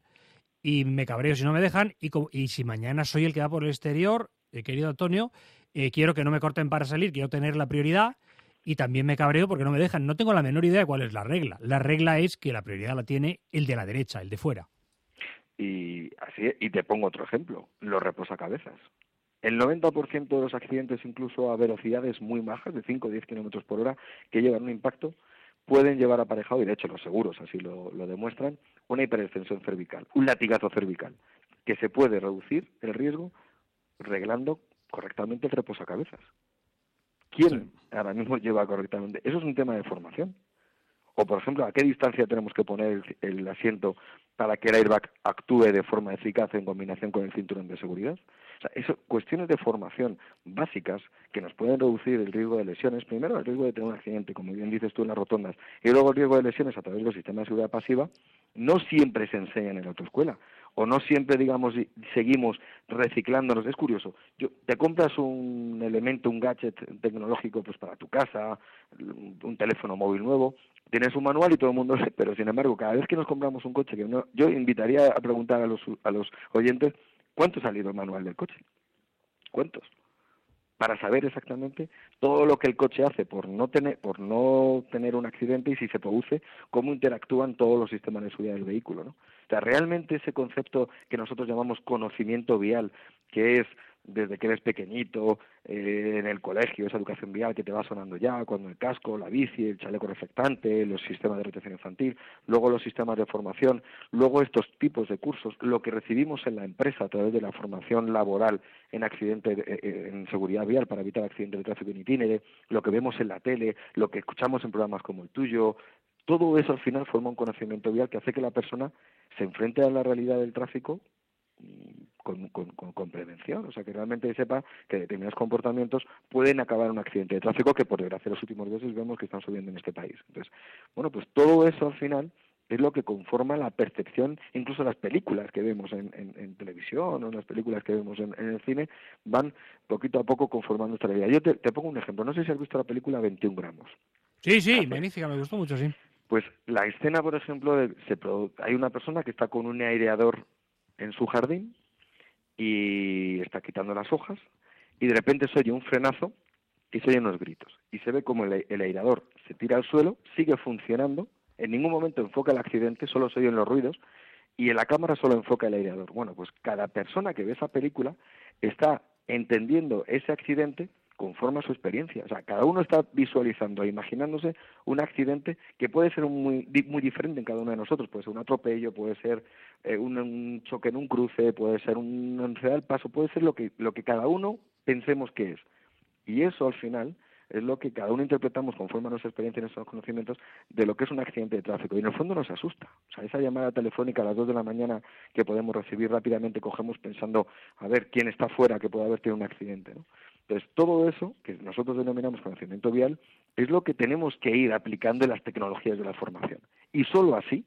Speaker 8: y me cabreo si no me dejan. Y, y si mañana soy el que va por el exterior, eh, querido Antonio, eh, quiero que no me corten para salir, quiero tener la prioridad y también me cabreo porque no me dejan. No tengo la menor idea de cuál es la regla. La regla es que la prioridad la tiene el de la derecha, el de fuera.
Speaker 9: Y así y te pongo otro ejemplo, los reposacabezas. El 90% de los accidentes, incluso a velocidades muy bajas, de 5 o 10 kilómetros por hora, que llevan un impacto, pueden llevar aparejado, y de hecho los seguros así lo, lo demuestran, una hiperextensión cervical, un latigazo cervical, que se puede reducir el riesgo reglando correctamente el reposacabezas. ¿Quién ahora mismo lleva correctamente? Eso es un tema de formación. O, por ejemplo, a qué distancia tenemos que poner el, asiento para que el airbag actúe de forma eficaz en combinación con el cinturón de seguridad. O sea, eso, cuestiones de formación básicas que nos pueden reducir el riesgo de lesiones. Primero, el riesgo de tener un accidente, como bien dices tú en las rotondas, y luego el riesgo de lesiones a través del sistema de seguridad pasiva, no siempre se enseñan en la autoescuela o no siempre, digamos, seguimos reciclándonos. Es curioso. Yo, te compras un elemento, un gadget tecnológico, pues para tu casa, un teléfono móvil nuevo, tienes un manual y todo el mundo pero sin embargo, cada vez que nos compramos un coche, que yo invitaría a preguntar a los, a los oyentes, ¿cuánto ha salido el manual del coche? ¿Cuántos? para saber exactamente todo lo que el coche hace por no tener por no tener un accidente y si se produce cómo interactúan todos los sistemas de seguridad del vehículo, ¿no? O sea, realmente ese concepto que nosotros llamamos conocimiento vial, que es desde que eres pequeñito, eh, en el colegio, esa educación vial que te va sonando ya, cuando el casco, la bici, el chaleco reflectante, los sistemas de retención infantil, luego los sistemas de formación, luego estos tipos de cursos, lo que recibimos en la empresa a través de la formación laboral en accidente, eh, eh, en seguridad vial para evitar accidentes de tráfico en itinere, lo que vemos en la tele, lo que escuchamos en programas como el tuyo, todo eso al final forma un conocimiento vial que hace que la persona se enfrente a la realidad del tráfico con, con, prevención, o sea, que realmente sepa que determinados comportamientos pueden acabar en un accidente de tráfico que por desgracia los últimos meses vemos que están subiendo en este país. Entonces, bueno, pues todo eso al final es lo que conforma la percepción, incluso las películas que vemos en, televisión o las películas que vemos en, el cine, van poquito a poco conformando nuestra vida. Yo te, pongo un ejemplo, no sé si has visto la película 21 gramos.
Speaker 8: Sí, sí, magnífica, me gustó mucho, sí.
Speaker 9: Pues la escena, por ejemplo, se, hay una persona que está con un aireador en su jardín y está quitando las hojas y de repente se oye un frenazo y se oyen unos gritos y se ve como el, airador se tira al suelo, sigue funcionando, en ningún momento enfoca el accidente, solo se oyen los ruidos y en la cámara solo enfoca el aireador. Bueno, pues cada persona que ve esa película está entendiendo ese accidente conforme a su experiencia. O sea, cada uno está visualizando e imaginándose un accidente que puede ser muy, muy diferente en cada uno de nosotros. Puede ser un atropello, puede ser eh, un, choque en un cruce, puede ser un enredar paso, puede ser lo que, lo que cada uno pensemos que es. Y eso al final es lo que cada uno interpretamos conforme a nuestra experiencia y nuestros conocimientos de lo que es un accidente de tráfico. Y en el fondo nos asusta. O sea, esa llamada telefónica a las 2 de la mañana que podemos recibir rápidamente, cogemos pensando a ver quién está fuera que puede haber tenido un accidente. ¿no? Entonces, todo eso, que nosotros denominamos conocimiento vial, es lo que tenemos que ir aplicando en las tecnologías de la formación. Y solo así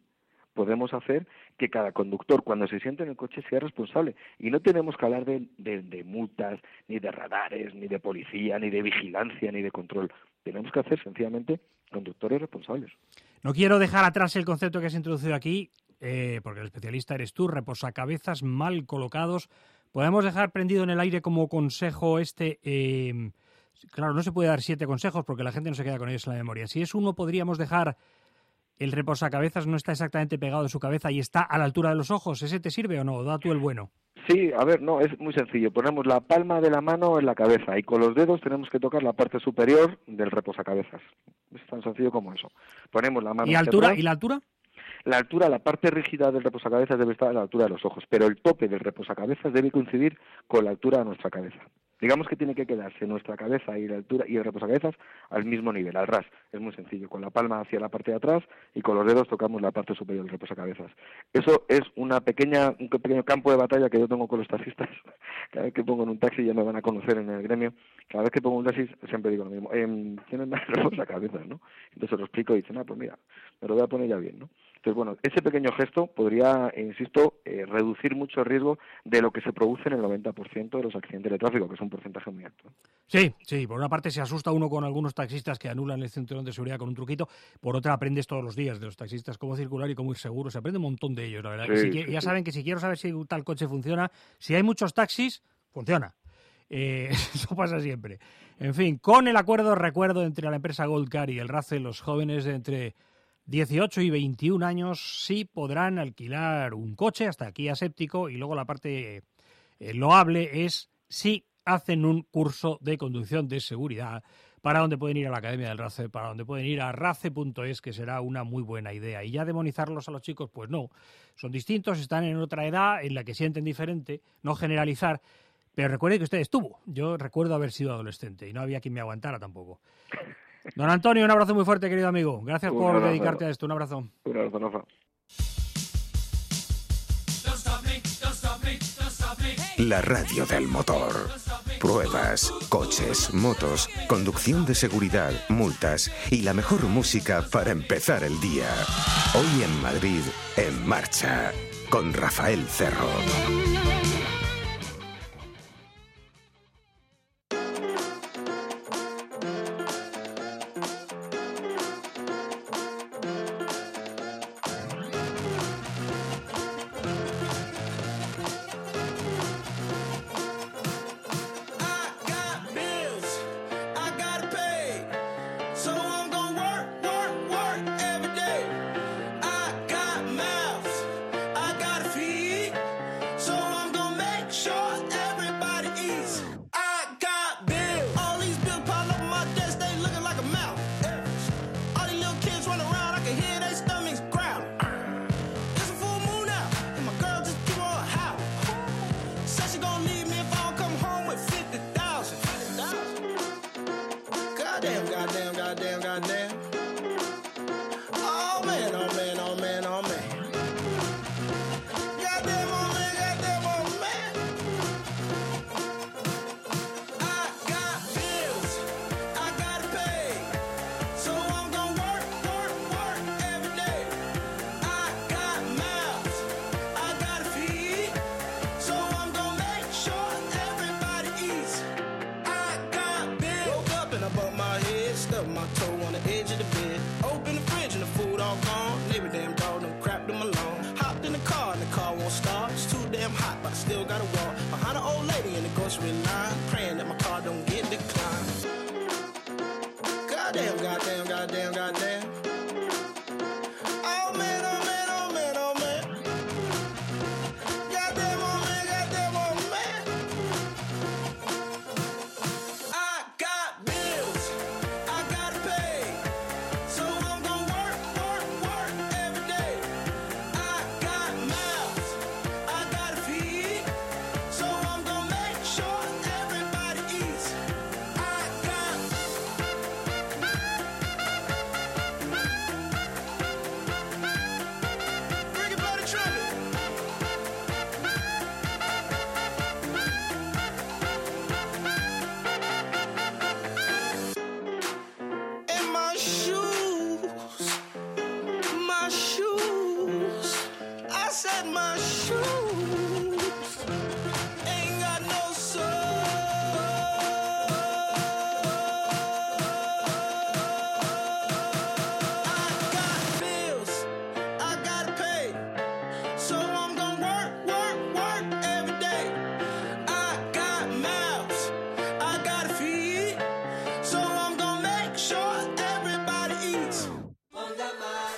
Speaker 9: podemos hacer que cada conductor, cuando se siente en el coche, sea responsable. Y no tenemos que hablar de, de, multas, ni de radares, ni de policía, ni de vigilancia, ni de control. Tenemos que hacer sencillamente conductores responsables.
Speaker 8: No quiero dejar atrás el concepto que has introducido aquí, eh, porque el especialista eres tú, reposacabezas mal colocados Podemos dejar prendido en el aire como consejo este. Eh, claro, no se puede dar siete consejos porque la gente no se queda con ellos en la memoria. Si es uno, podríamos dejar el reposacabezas no está exactamente pegado de su cabeza y está a la altura de los ojos. ¿Ese te sirve o no? Da tú el bueno.
Speaker 9: Sí, a ver, no, es muy sencillo. Ponemos la palma de la mano en la cabeza y con los dedos tenemos que tocar la parte superior del reposacabezas. Es tan sencillo como eso. Ponemos la mano.
Speaker 8: ¿Y altura? ¿Y la altura?
Speaker 9: la altura, la parte rígida del reposacabezas debe estar a la altura de los ojos, pero el tope del reposacabezas debe coincidir con la altura de nuestra cabeza. Digamos que tiene que quedarse nuestra cabeza y la altura y el reposacabezas al mismo nivel, al ras. Es muy sencillo, con la palma hacia la parte de atrás y con los dedos tocamos la parte superior del reposacabezas. Eso es una pequeña, un pequeño campo de batalla que yo tengo con los taxistas. Cada vez que pongo en un taxi ya me van a conocer en el gremio. Cada vez que pongo un taxi siempre digo lo mismo. Eh, Tienen más reposacabezas, ¿no? Entonces lo explico y dicen, ah, pues mira, me lo voy a poner ya bien, ¿no? Entonces, bueno, ese pequeño gesto podría, insisto, eh, reducir mucho el riesgo de lo que se produce en el 90% de los accidentes de tráfico, que es un porcentaje muy alto.
Speaker 8: Sí, sí, por una parte se asusta uno con algunos taxistas que anulan el cinturón de seguridad con un truquito, por otra aprendes todos los días de los taxistas cómo circular y cómo ir seguro, se aprende un montón de ellos, la verdad.
Speaker 9: Sí,
Speaker 8: Si-
Speaker 9: sí,
Speaker 8: ya
Speaker 9: sí.
Speaker 8: saben que si quiero saber si tal coche funciona, si hay muchos taxis, funciona. Eh, eso pasa siempre. En fin, con el acuerdo, recuerdo, entre la empresa Goldcar y el RACE, los jóvenes de entre 18 y 21 años sí podrán alquilar un coche hasta aquí aséptico y luego la parte eh, loable es si hacen un curso de conducción de seguridad para donde pueden ir a la Academia del RACE, para donde pueden ir a race.es, que será una muy buena idea. Y ya demonizarlos a los chicos, pues no, son distintos, están en otra edad en la que sienten diferente, no generalizar. Pero recuerde que usted estuvo. Yo recuerdo haber sido adolescente y no había quien me aguantara tampoco. Don Antonio, un abrazo muy fuerte, querido amigo. Gracias
Speaker 9: Un
Speaker 8: por
Speaker 9: abrazo.
Speaker 8: dedicarte a esto. Un abrazo.
Speaker 9: Un abrazo, Rafa.
Speaker 10: La radio del motor. Pruebas, coches, motos, conducción de seguridad, multas y la mejor música para empezar el día. Hoy en Madrid, en marcha, con Rafael Cerro.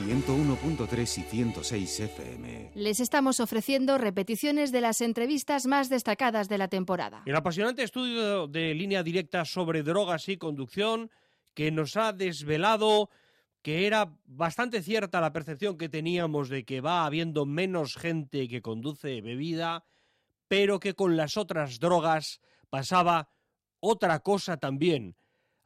Speaker 10: 101.3 y 106 FM.
Speaker 1: Les estamos ofreciendo repeticiones de las entrevistas más destacadas de la temporada.
Speaker 11: El apasionante estudio de línea directa sobre drogas y conducción que nos ha desvelado que era bastante cierta la percepción que teníamos de que va habiendo menos gente que conduce bebida, pero que con las otras drogas pasaba otra cosa también.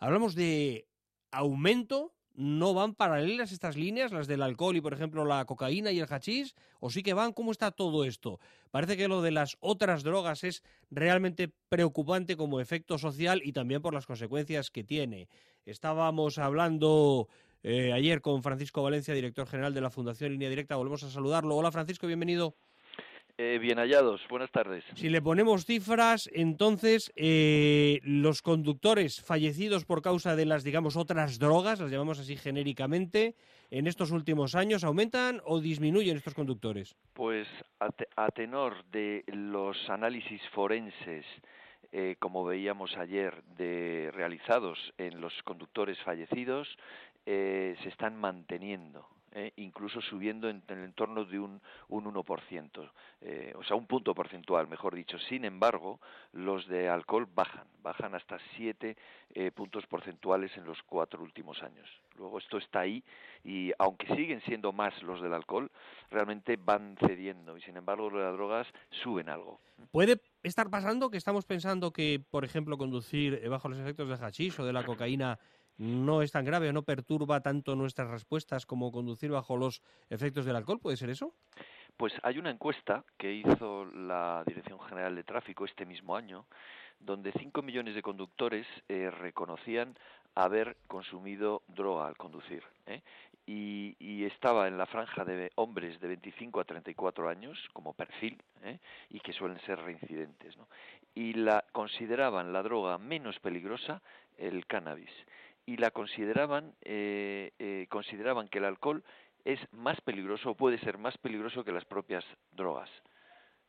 Speaker 11: Hablamos de aumento, ¿no van paralelas estas líneas, las del alcohol y, por ejemplo, la cocaína y el hachís? ¿O sí que van? ¿Cómo está todo esto? Parece que lo de las otras drogas es realmente preocupante como efecto social y también por las consecuencias que tiene. Estábamos hablando eh, ayer con Francisco Valencia, director general de la Fundación Línea Directa. Volvemos a saludarlo. Hola, Francisco, bienvenido.
Speaker 12: Eh, bien hallados, buenas tardes.
Speaker 11: Si le ponemos cifras, entonces eh, los conductores fallecidos por causa de las, digamos, otras drogas, las llamamos así genéricamente, en estos últimos años, ¿aumentan o disminuyen estos conductores?
Speaker 12: Pues a, te- a tenor de los análisis forenses, eh, como veíamos ayer, de realizados en los conductores fallecidos, se están manteniendo. Eh, incluso subiendo en, en el entorno de un, un 1%, eh, o sea, un punto porcentual, mejor dicho. Sin embargo, los de alcohol bajan, bajan hasta 7 eh, puntos porcentuales en los cuatro últimos años. Luego esto está ahí y aunque siguen siendo más los del alcohol, realmente van cediendo y sin embargo los de las drogas suben algo.
Speaker 11: ¿Puede estar pasando que estamos pensando que, por ejemplo, conducir eh, bajo los efectos de hachís o de la cocaína no es tan grave o no perturba tanto nuestras respuestas como conducir bajo los efectos del alcohol? ¿Puede ser eso?
Speaker 12: Pues hay una encuesta que hizo la Dirección General de Tráfico este mismo año, donde 5 millones de conductores eh, reconocían haber consumido droga al conducir. ¿eh? Y, estaba en la franja de hombres de 25 a 34 años como perfil ¿eh? y que suelen ser reincidentes. ¿no? Y la consideraban la droga menos peligrosa el cannabis y la consideraban eh, eh, consideraban que el alcohol es más peligroso o puede ser más peligroso que las propias drogas.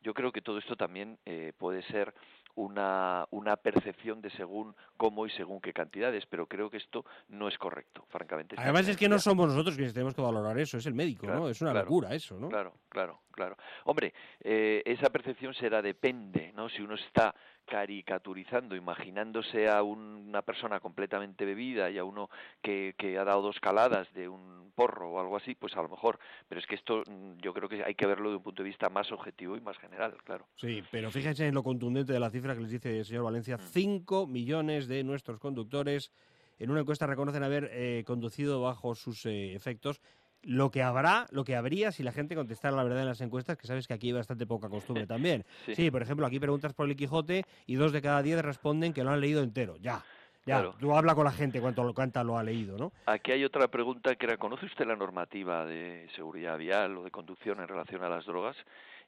Speaker 12: Yo creo que todo esto también eh, puede ser una, una percepción de según cómo y según qué cantidades, pero creo que esto no es correcto, francamente.
Speaker 11: Además es que no somos nosotros quienes tenemos que valorar eso, es el médico,
Speaker 12: Claro,
Speaker 11: ¿no? Es una
Speaker 12: claro,
Speaker 11: locura eso, ¿no?
Speaker 12: Claro, claro, claro. Hombre, eh, esa percepción será depende, ¿no? Si uno está caricaturizando, imaginándose a un- una persona completamente bebida y a uno que, que ha dado dos caladas de un porro o algo así, pues a lo mejor. Pero es que esto mm, yo creo que hay que verlo de un punto de vista más objetivo y más general, claro.
Speaker 11: Sí, pero fíjense en lo contundente de la cifra que les dice el señor Valencia. 5 millones de nuestros conductores en una encuesta reconocen haber eh, conducido bajo sus eh, efectos. Lo que habrá, lo que habría si la gente contestara la verdad en las encuestas, que sabes que aquí hay bastante poca costumbre también.
Speaker 12: Sí.
Speaker 11: Sí, por ejemplo, aquí preguntas por el Quijote y dos de cada diez responden que lo han leído entero. Ya, ya.
Speaker 12: Claro.
Speaker 11: Tú habla con la gente cuánto, cuánta lo ha leído, ¿no?
Speaker 12: Aquí hay otra pregunta que era, ¿conoce usted la normativa de seguridad vial o de conducción en relación a las drogas?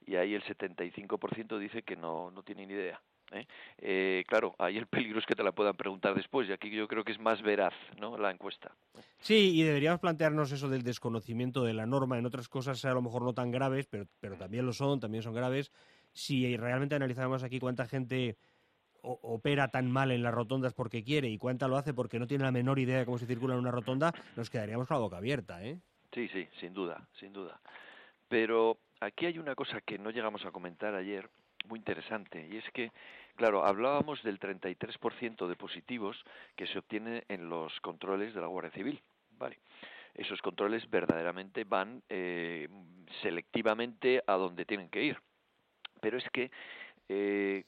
Speaker 12: Y ahí el 75% dice que no, no tiene ni idea. ¿Eh? Eh, claro, ahí el peligro es que te la puedan preguntar después y aquí yo creo que es más veraz ¿no? la encuesta.
Speaker 11: Sí, y deberíamos plantearnos eso del desconocimiento de la norma en otras cosas, a lo mejor no tan graves, pero, pero también lo son, también son graves. Si realmente analizáramos aquí cuánta gente opera tan mal en las rotondas porque quiere y cuánta lo hace porque no tiene la menor idea de cómo se circula en una rotonda, nos quedaríamos con la boca abierta, ¿eh?
Speaker 12: Sí, sí, sin duda, sin duda. Pero aquí hay una cosa que no llegamos a comentar ayer, muy interesante, y es que, claro, hablábamos del 33% de positivos que se obtiene en los controles de la Guardia Civil, ¿vale? Esos controles verdaderamente van eh, selectivamente a donde tienen que ir. Pero es que eh,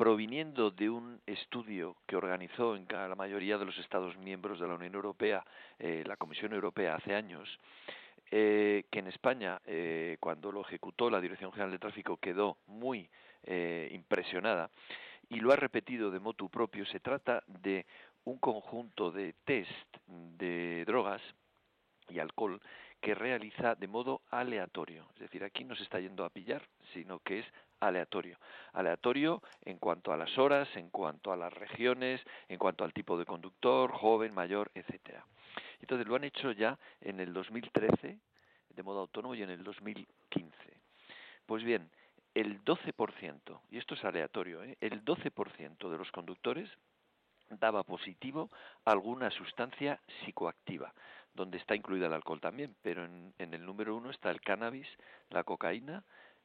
Speaker 12: proviniendo de un estudio que organizó en la mayoría de los Estados miembros de la Unión Europea, eh, la Comisión Europea hace años, eh, que en España, eh, cuando lo ejecutó la Dirección General de Tráfico, quedó muy eh, impresionada y lo ha repetido de motu propio. Se trata de un conjunto de test de drogas y alcohol que realiza de modo aleatorio. Es decir, aquí no se está yendo a pillar, sino que es aleatorio. Aleatorio en cuanto a las horas, en cuanto a las regiones, en cuanto al tipo de conductor, joven, mayor, etcétera. Entonces lo han hecho ya en el 2013 de modo autónomo y en el 2015. Pues bien, el 12%, y esto es aleatorio, ¿eh? el 12% de los conductores daba positivo a alguna sustancia psicoactiva, donde está incluida el alcohol también, pero en, el número uno está el cannabis, la cocaína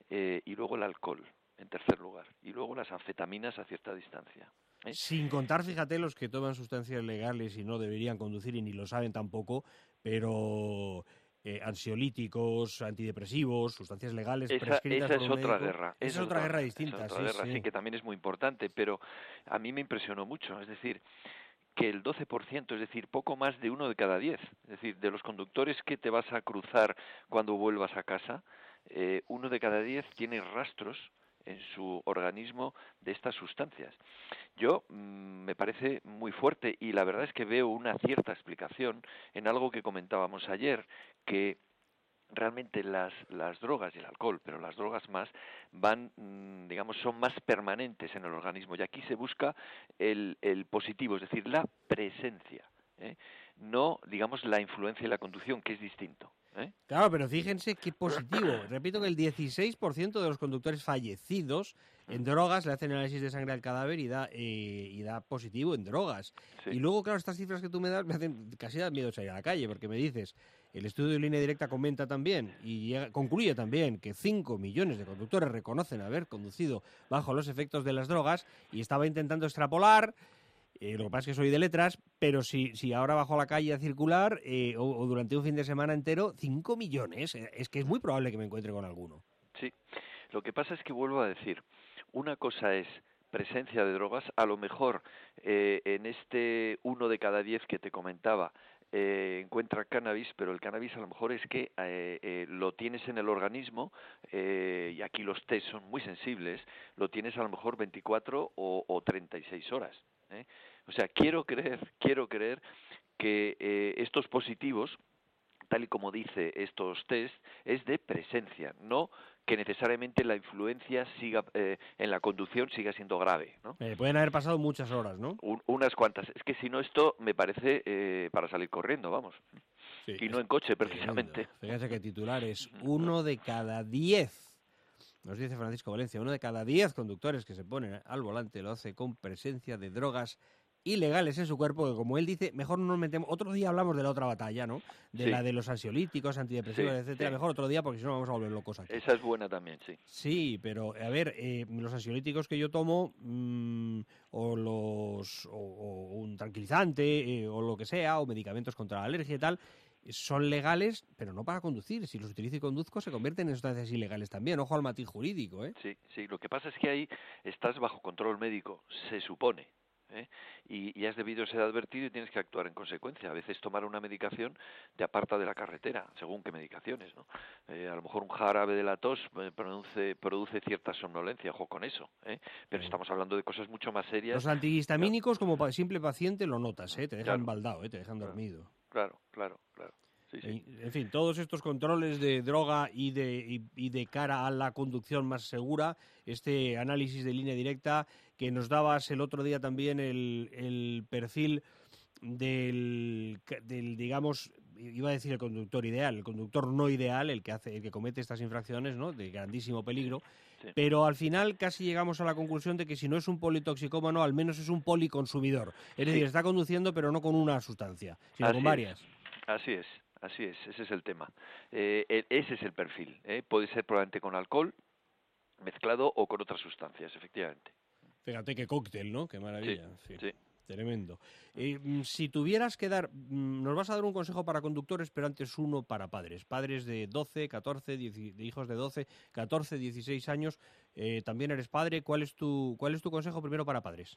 Speaker 12: eh, y luego el alcohol, en tercer lugar, y luego las anfetaminas a cierta distancia. ¿eh?
Speaker 11: Sin contar, fíjate, los que toman sustancias legales y no deberían conducir y ni lo saben tampoco,
Speaker 8: pero eh, ansiolíticos, antidepresivos, sustancias legales
Speaker 12: Esa,
Speaker 8: prescritas
Speaker 12: esa
Speaker 8: por
Speaker 12: es
Speaker 8: un
Speaker 12: otra
Speaker 8: médico.
Speaker 12: guerra.
Speaker 8: Esa es otra guerra distinta,
Speaker 12: otra
Speaker 8: sí,
Speaker 12: guerra,
Speaker 8: sí.
Speaker 12: sí, que también es muy importante, pero a mí me impresionó mucho. Es decir, que el 12%, es decir, poco más de uno de cada diez, es decir, de los conductores que te vas a cruzar cuando vuelvas a casa, eh, uno de cada diez tiene rastros en su organismo de estas sustancias. Yo mm, me parece muy fuerte y la verdad es que veo una cierta explicación en algo que comentábamos ayer, que realmente las, las drogas y el alcohol, pero las drogas más, van, mm, digamos, son más permanentes en el organismo. Y aquí se busca el, el positivo, es decir, la presencia, ¿eh? no, digamos, la influencia y la conducción, que es distinto. ¿Eh?
Speaker 8: Claro, pero fíjense qué positivo. Repito que el 16% de los conductores fallecidos en drogas le hacen análisis de sangre al cadáver y da, eh, y da positivo en drogas. Y luego, claro, estas cifras que tú me das me hacen casi da miedo salir a la calle, porque me dices, el estudio de línea directa comenta también y llega- concluye también que 5 millones de conductores reconocen haber conducido bajo los efectos de las drogas y estaba intentando extrapolar. Eh, lo que pasa es que soy de letras, pero si, si ahora bajo a la calle a circular eh, o, durante un fin de semana entero, 5 millones, eh, es que es muy probable que me encuentre con alguno.
Speaker 12: Sí. Lo que pasa es que vuelvo a decir, una cosa es presencia de drogas, a lo mejor eh, en este uno de cada diez que te comentaba eh, encuentra cannabis, pero el cannabis a lo mejor es que eh, lo tienes en el organismo y aquí los test son muy sensibles, lo tienes a lo mejor 24 o, o 36 horas. ¿Eh? O sea, quiero creer, quiero creer que eh, estos positivos tal y como dice estos test, es de presencia, no que necesariamente la influencia siga eh, en la conducción siga siendo grave, ¿no?
Speaker 8: Eh, pueden haber pasado muchas horas, ¿no?
Speaker 12: Un- unas cuantas. Es que si no esto me parece eh, para salir corriendo, vamos.
Speaker 8: Sí,
Speaker 12: y no en coche, precisamente.
Speaker 8: Fíjense que titulares, uno de cada diez, nos dice Francisco Valencia, uno de cada diez conductores que se ponen al volante lo hace con presencia de drogas ilegales en su cuerpo, que como él dice, mejor no nos metemos. Otro día hablamos de la otra batalla, ¿no? De
Speaker 12: Sí.
Speaker 8: la de los ansiolíticos, antidepresivos,
Speaker 12: Sí,
Speaker 8: etcétera.
Speaker 12: sí.
Speaker 8: Mejor otro día porque si no vamos a volver locos aquí.
Speaker 12: Esa es buena también, sí.
Speaker 8: Sí, pero a ver, eh, los ansiolíticos que yo tomo, mm, o los o, o un tranquilizante, eh, o lo que sea, o medicamentos contra la alergia y tal, son legales, pero no para conducir. Si los utilizo y conduzco, se convierten en sustancias ilegales también. Ojo al matiz jurídico, ¿eh?
Speaker 12: Sí, sí. Lo que pasa es que ahí estás bajo control médico, se supone. ¿eh? Y, y has debido ser advertido y tienes que actuar en consecuencia. A veces tomar una medicación te aparta de la carretera, según qué medicaciones. ¿no? Eh, a lo mejor un jarabe de la tos eh, produce, produce cierta somnolencia, ojo con eso. ¿eh? Pero estamos hablando de cosas mucho más serias.
Speaker 8: Los antihistamínicos, como pa- simple paciente, lo notas, ¿eh? Te dejan
Speaker 12: Claro.
Speaker 8: baldado, ¿eh? Te dejan dormido.
Speaker 12: Claro, claro. Sí, sí.
Speaker 8: En fin, todos estos controles de droga y de, y, y de cara a la conducción más segura, este análisis de línea directa que nos dabas el otro día también el, el perfil del, del, digamos, iba a decir el conductor ideal, el conductor no ideal, el que hace, el que comete estas infracciones, ¿no? De grandísimo peligro.
Speaker 12: Sí.
Speaker 8: Pero al final casi llegamos a la conclusión de que si no es un politoxicómano, al menos es un policonsumidor. Es decir, está conduciendo pero no con una sustancia, sino
Speaker 12: Así
Speaker 8: con
Speaker 12: es.
Speaker 8: varias.
Speaker 12: Así es, así es, ese es el tema. Eh, e- ese es el perfil. ¿eh? Puede ser probablemente con alcohol mezclado o con otras sustancias, efectivamente.
Speaker 8: Fíjate qué cóctel, ¿no? Qué maravilla.
Speaker 12: Sí, sí.
Speaker 8: Tremendo. Eh, mm, si tuvieras que dar, mm, nos vas a dar un consejo para conductores, pero antes uno para padres. Padres de 12, 14, 10 de hijos de 12, 14, 16 años. También eres padre. ¿Cuál es tu, cuál es tu consejo primero para padres?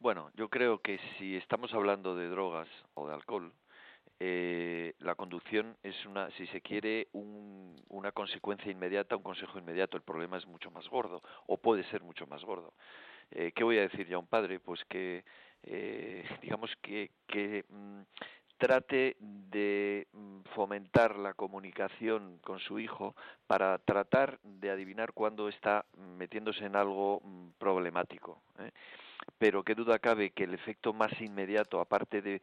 Speaker 12: Bueno, yo creo que si estamos hablando de drogas o de alcohol, eh, la conducción es una, si se quiere, un- una consecuencia inmediata, un consejo inmediato. El problema es mucho más gordo, o puede ser mucho más gordo. Eh, ¿Qué voy a decir ya a un padre? Pues que, eh, digamos que, que mm, trate de mm, fomentar la comunicación con su hijo para tratar de adivinar cuándo está metiéndose en algo mm, problemático. ¿eh? Pero qué duda cabe que el efecto más inmediato, aparte de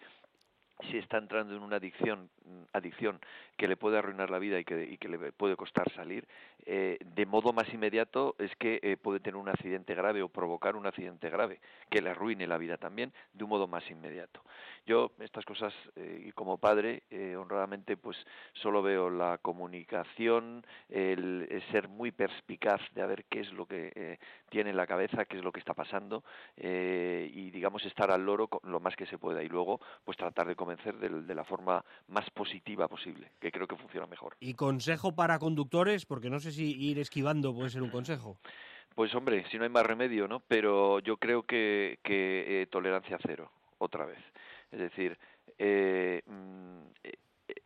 Speaker 12: si está entrando en una adicción, adicción que le puede arruinar la vida y que, y que le puede costar salir, eh, de modo más inmediato es que eh, puede tener un accidente grave o provocar un accidente grave que le arruine la vida también de un modo más inmediato. Yo estas cosas eh, como padre eh, honradamente pues solo veo la comunicación, el, ser muy perspicaz de a ver qué es lo que eh, tiene en la cabeza, qué es lo que está pasando y digamos estar al loro con lo más que se pueda y luego pues tratar de convencer de, la forma más positiva posible, que creo que funciona mejor.
Speaker 8: ¿Y consejo para conductores? Porque no sé si ir esquivando puede ser un consejo.
Speaker 12: Pues hombre, si no hay más remedio, ¿no? Pero yo creo que, que eh, tolerancia cero, otra vez. Es decir, eh, mm,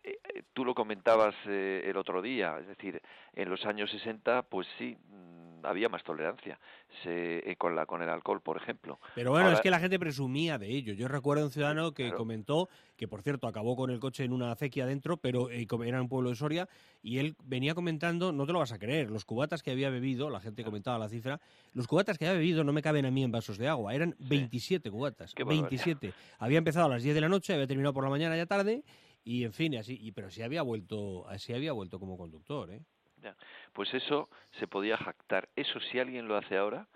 Speaker 12: eh, eh, tú lo comentabas eh, el otro día, es decir, en los años 60, pues sí, mm, había más tolerancia se, eh, con, la, con el alcohol, por ejemplo.
Speaker 8: Pero bueno,
Speaker 12: Ahora-
Speaker 8: es que la gente presumía de ello. Yo recuerdo a un ciudadano que
Speaker 12: claro.
Speaker 8: comentó que, por cierto, acabó con el coche en una acequia adentro, pero eh, era un pueblo de Soria, y él venía comentando, no te lo vas a creer, los cubatas que había bebido, la gente comentaba la cifra, los cubatas que había bebido no me caben a mí en vasos de agua, eran 27 cubatas,
Speaker 12: Qué barbaridad.
Speaker 8: 27. Había empezado a las 10 de la noche, había terminado por la mañana ya tarde, y en fin, así, y, pero sí había vuelto, así había vuelto como conductor, ¿eh?
Speaker 12: Ya. Pues eso se podía jactar. Eso si alguien lo hace ahora,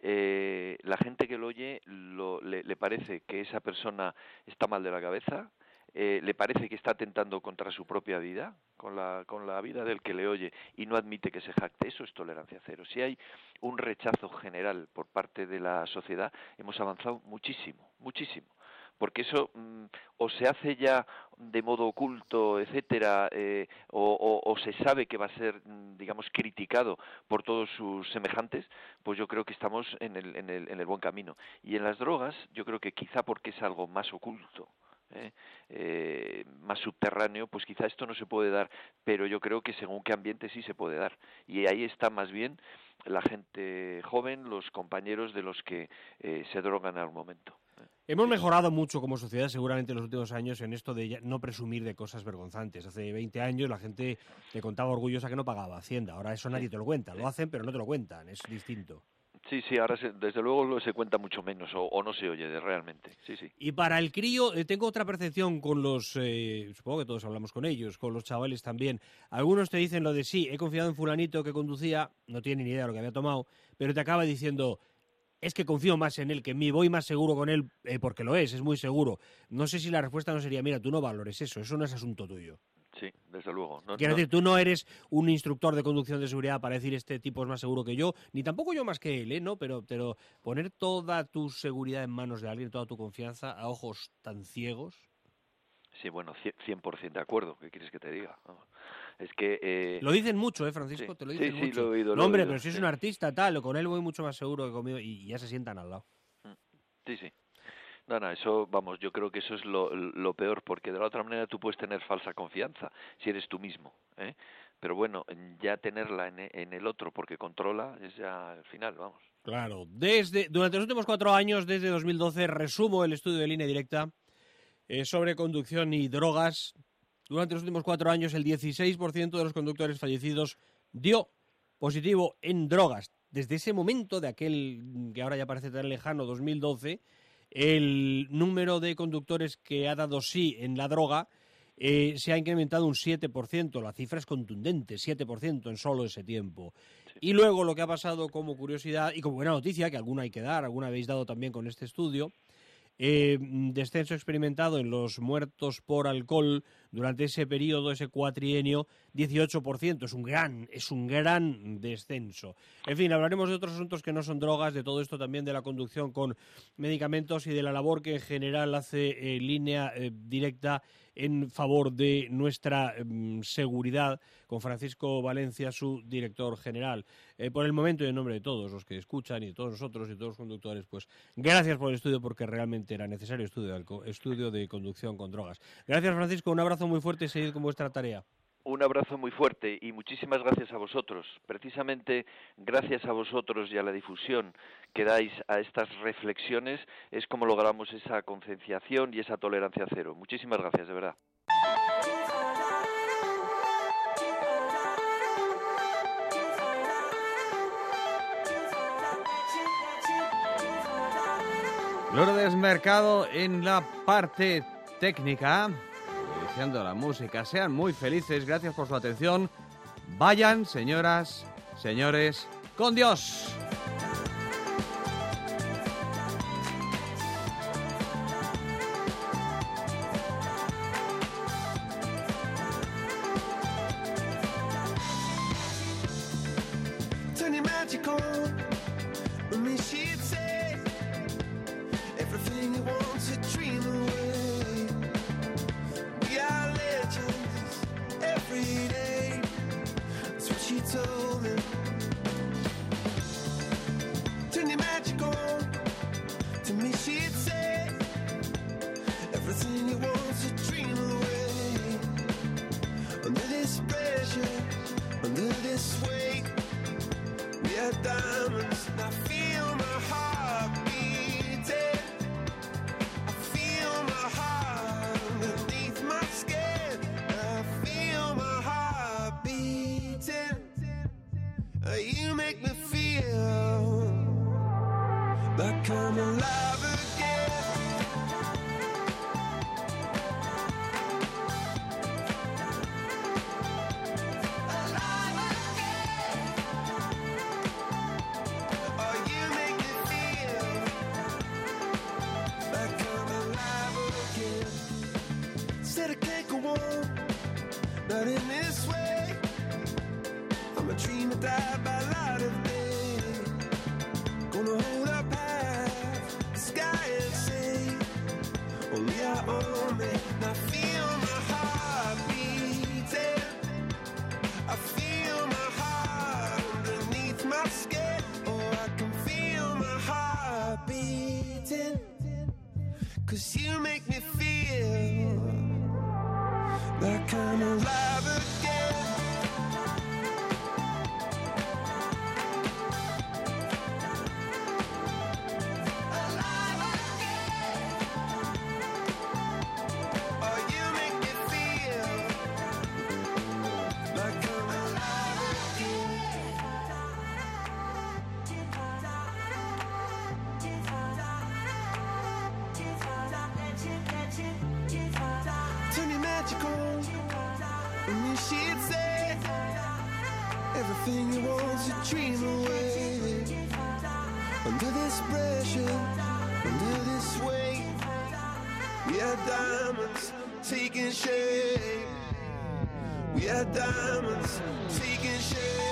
Speaker 12: eh, la gente que lo oye lo- le, le parece que esa persona está mal de la cabeza, eh, le parece que está atentando contra su propia vida, con la, con la vida del que le oye, y no admite que se jacte. Eso es tolerancia cero. Si hay un rechazo general por parte de la sociedad, hemos avanzado muchísimo, muchísimo porque eso mm, o se hace ya de modo oculto, etcétera, eh, o, se sabe que va a ser, mm, digamos, criticado por todos sus semejantes, pues yo creo que estamos en el, en el, en el buen camino. Y en las drogas, yo creo que quizá porque es algo más oculto, ¿eh? Eh, más subterráneo, pues quizá esto no se puede dar, pero yo creo que según qué ambiente sí se puede dar. Y ahí está más bien la gente joven, los compañeros de los que eh, se drogan al momento.
Speaker 8: Hemos mejorado mucho como sociedad seguramente en los últimos años en esto de no presumir de cosas vergonzantes. Hace 20 años la gente te contaba orgullosa que no pagaba Hacienda. Ahora eso nadie te lo cuenta. Lo hacen, pero no te lo cuentan. Es distinto.
Speaker 12: Sí, sí, ahora se- desde luego se cuenta mucho menos o, o no se oye de, realmente. Sí, sí.
Speaker 8: Y para el crío, eh, tengo otra percepción con los, eh, supongo que todos hablamos con ellos, con los chavales también. Algunos te dicen lo de sí, he confiado en fulanito que conducía, no tiene ni idea de lo que había tomado, pero te acaba diciendo, es que confío más en él que en mí, voy más seguro con él eh, porque lo es, es muy seguro. No sé si la respuesta no sería, mira, tú no valores eso, eso no es asunto tuyo.
Speaker 12: Sí, desde luego. No-
Speaker 8: Quiero
Speaker 12: no-
Speaker 8: decir, tú no eres un instructor de conducción de seguridad para decir este tipo es más seguro que yo, ni tampoco yo más que él, ¿eh? ¿no? Pero, pero poner toda tu seguridad en manos de alguien, toda tu confianza a ojos tan ciegos.
Speaker 12: Sí, bueno, cie- 100% de acuerdo. ¿Qué quieres que te diga? Vamos. Es que... eh,
Speaker 8: Lo dicen mucho, ¿eh, Francisco?
Speaker 12: sí,
Speaker 8: Te lo dicen
Speaker 12: sí,
Speaker 8: mucho.
Speaker 12: lo he oído,
Speaker 8: no,
Speaker 12: lo he
Speaker 8: hombre,
Speaker 12: oído,
Speaker 8: pero si es un artista, tal, con él voy mucho más seguro que conmigo y ya se sientan al lado.
Speaker 12: Sí, sí. No, no, eso, vamos, yo creo que eso es lo, lo peor, porque de la otra manera tú puedes tener falsa confianza si eres tú mismo, ¿eh? Pero bueno, ya tenerla en, en el otro porque controla es ya el final, vamos.
Speaker 8: Claro, desde durante los últimos cuatro años, desde 2012, resumo el estudio de línea directa eh, sobre conducción y drogas. Durante los últimos cuatro años, el 16% de los conductores fallecidos dio positivo en drogas. Desde ese momento, de aquel que ahora ya parece tan lejano, 2012, el número de conductores que ha dado sí en la droga eh, se ha incrementado un 7%. La cifra es contundente, 7% en solo ese tiempo. Y luego lo que ha pasado como curiosidad y como buena noticia, que alguna hay que dar, alguna habéis dado también con este estudio, eh, descenso experimentado en los muertos por alcohol durante ese periodo, ese cuatrienio, 18%. Es un gran, es un gran descenso. En fin, hablaremos de otros asuntos que no son drogas, de todo esto también de la conducción con medicamentos y de la labor que en general hace eh, línea eh, directa en favor de nuestra mm, seguridad con Francisco Valencia, su director general. Eh, por el momento y en nombre de todos los que escuchan y de todos nosotros y de todos los conductores, pues gracias por el estudio porque realmente era necesario estudio estudio de conducción con drogas. Gracias Francisco, un abrazo muy fuerte y seguid con vuestra tarea.
Speaker 12: Un abrazo muy fuerte y muchísimas gracias a vosotros. Precisamente gracias a vosotros y a la difusión que dais a estas reflexiones es como logramos esa concienciación y esa tolerancia cero. Muchísimas gracias, de verdad.
Speaker 2: Lourdes Mercado en la parte técnica, diciendo la música. Sean muy felices, gracias por su atención. Vayan, señoras, señores, con Dios.
Speaker 13: every day. That's what she
Speaker 5: told me. And she'd say, Everything you want, to dream away. Under this pressure, under this weight, we are diamonds taking shape. We are diamonds taking shape.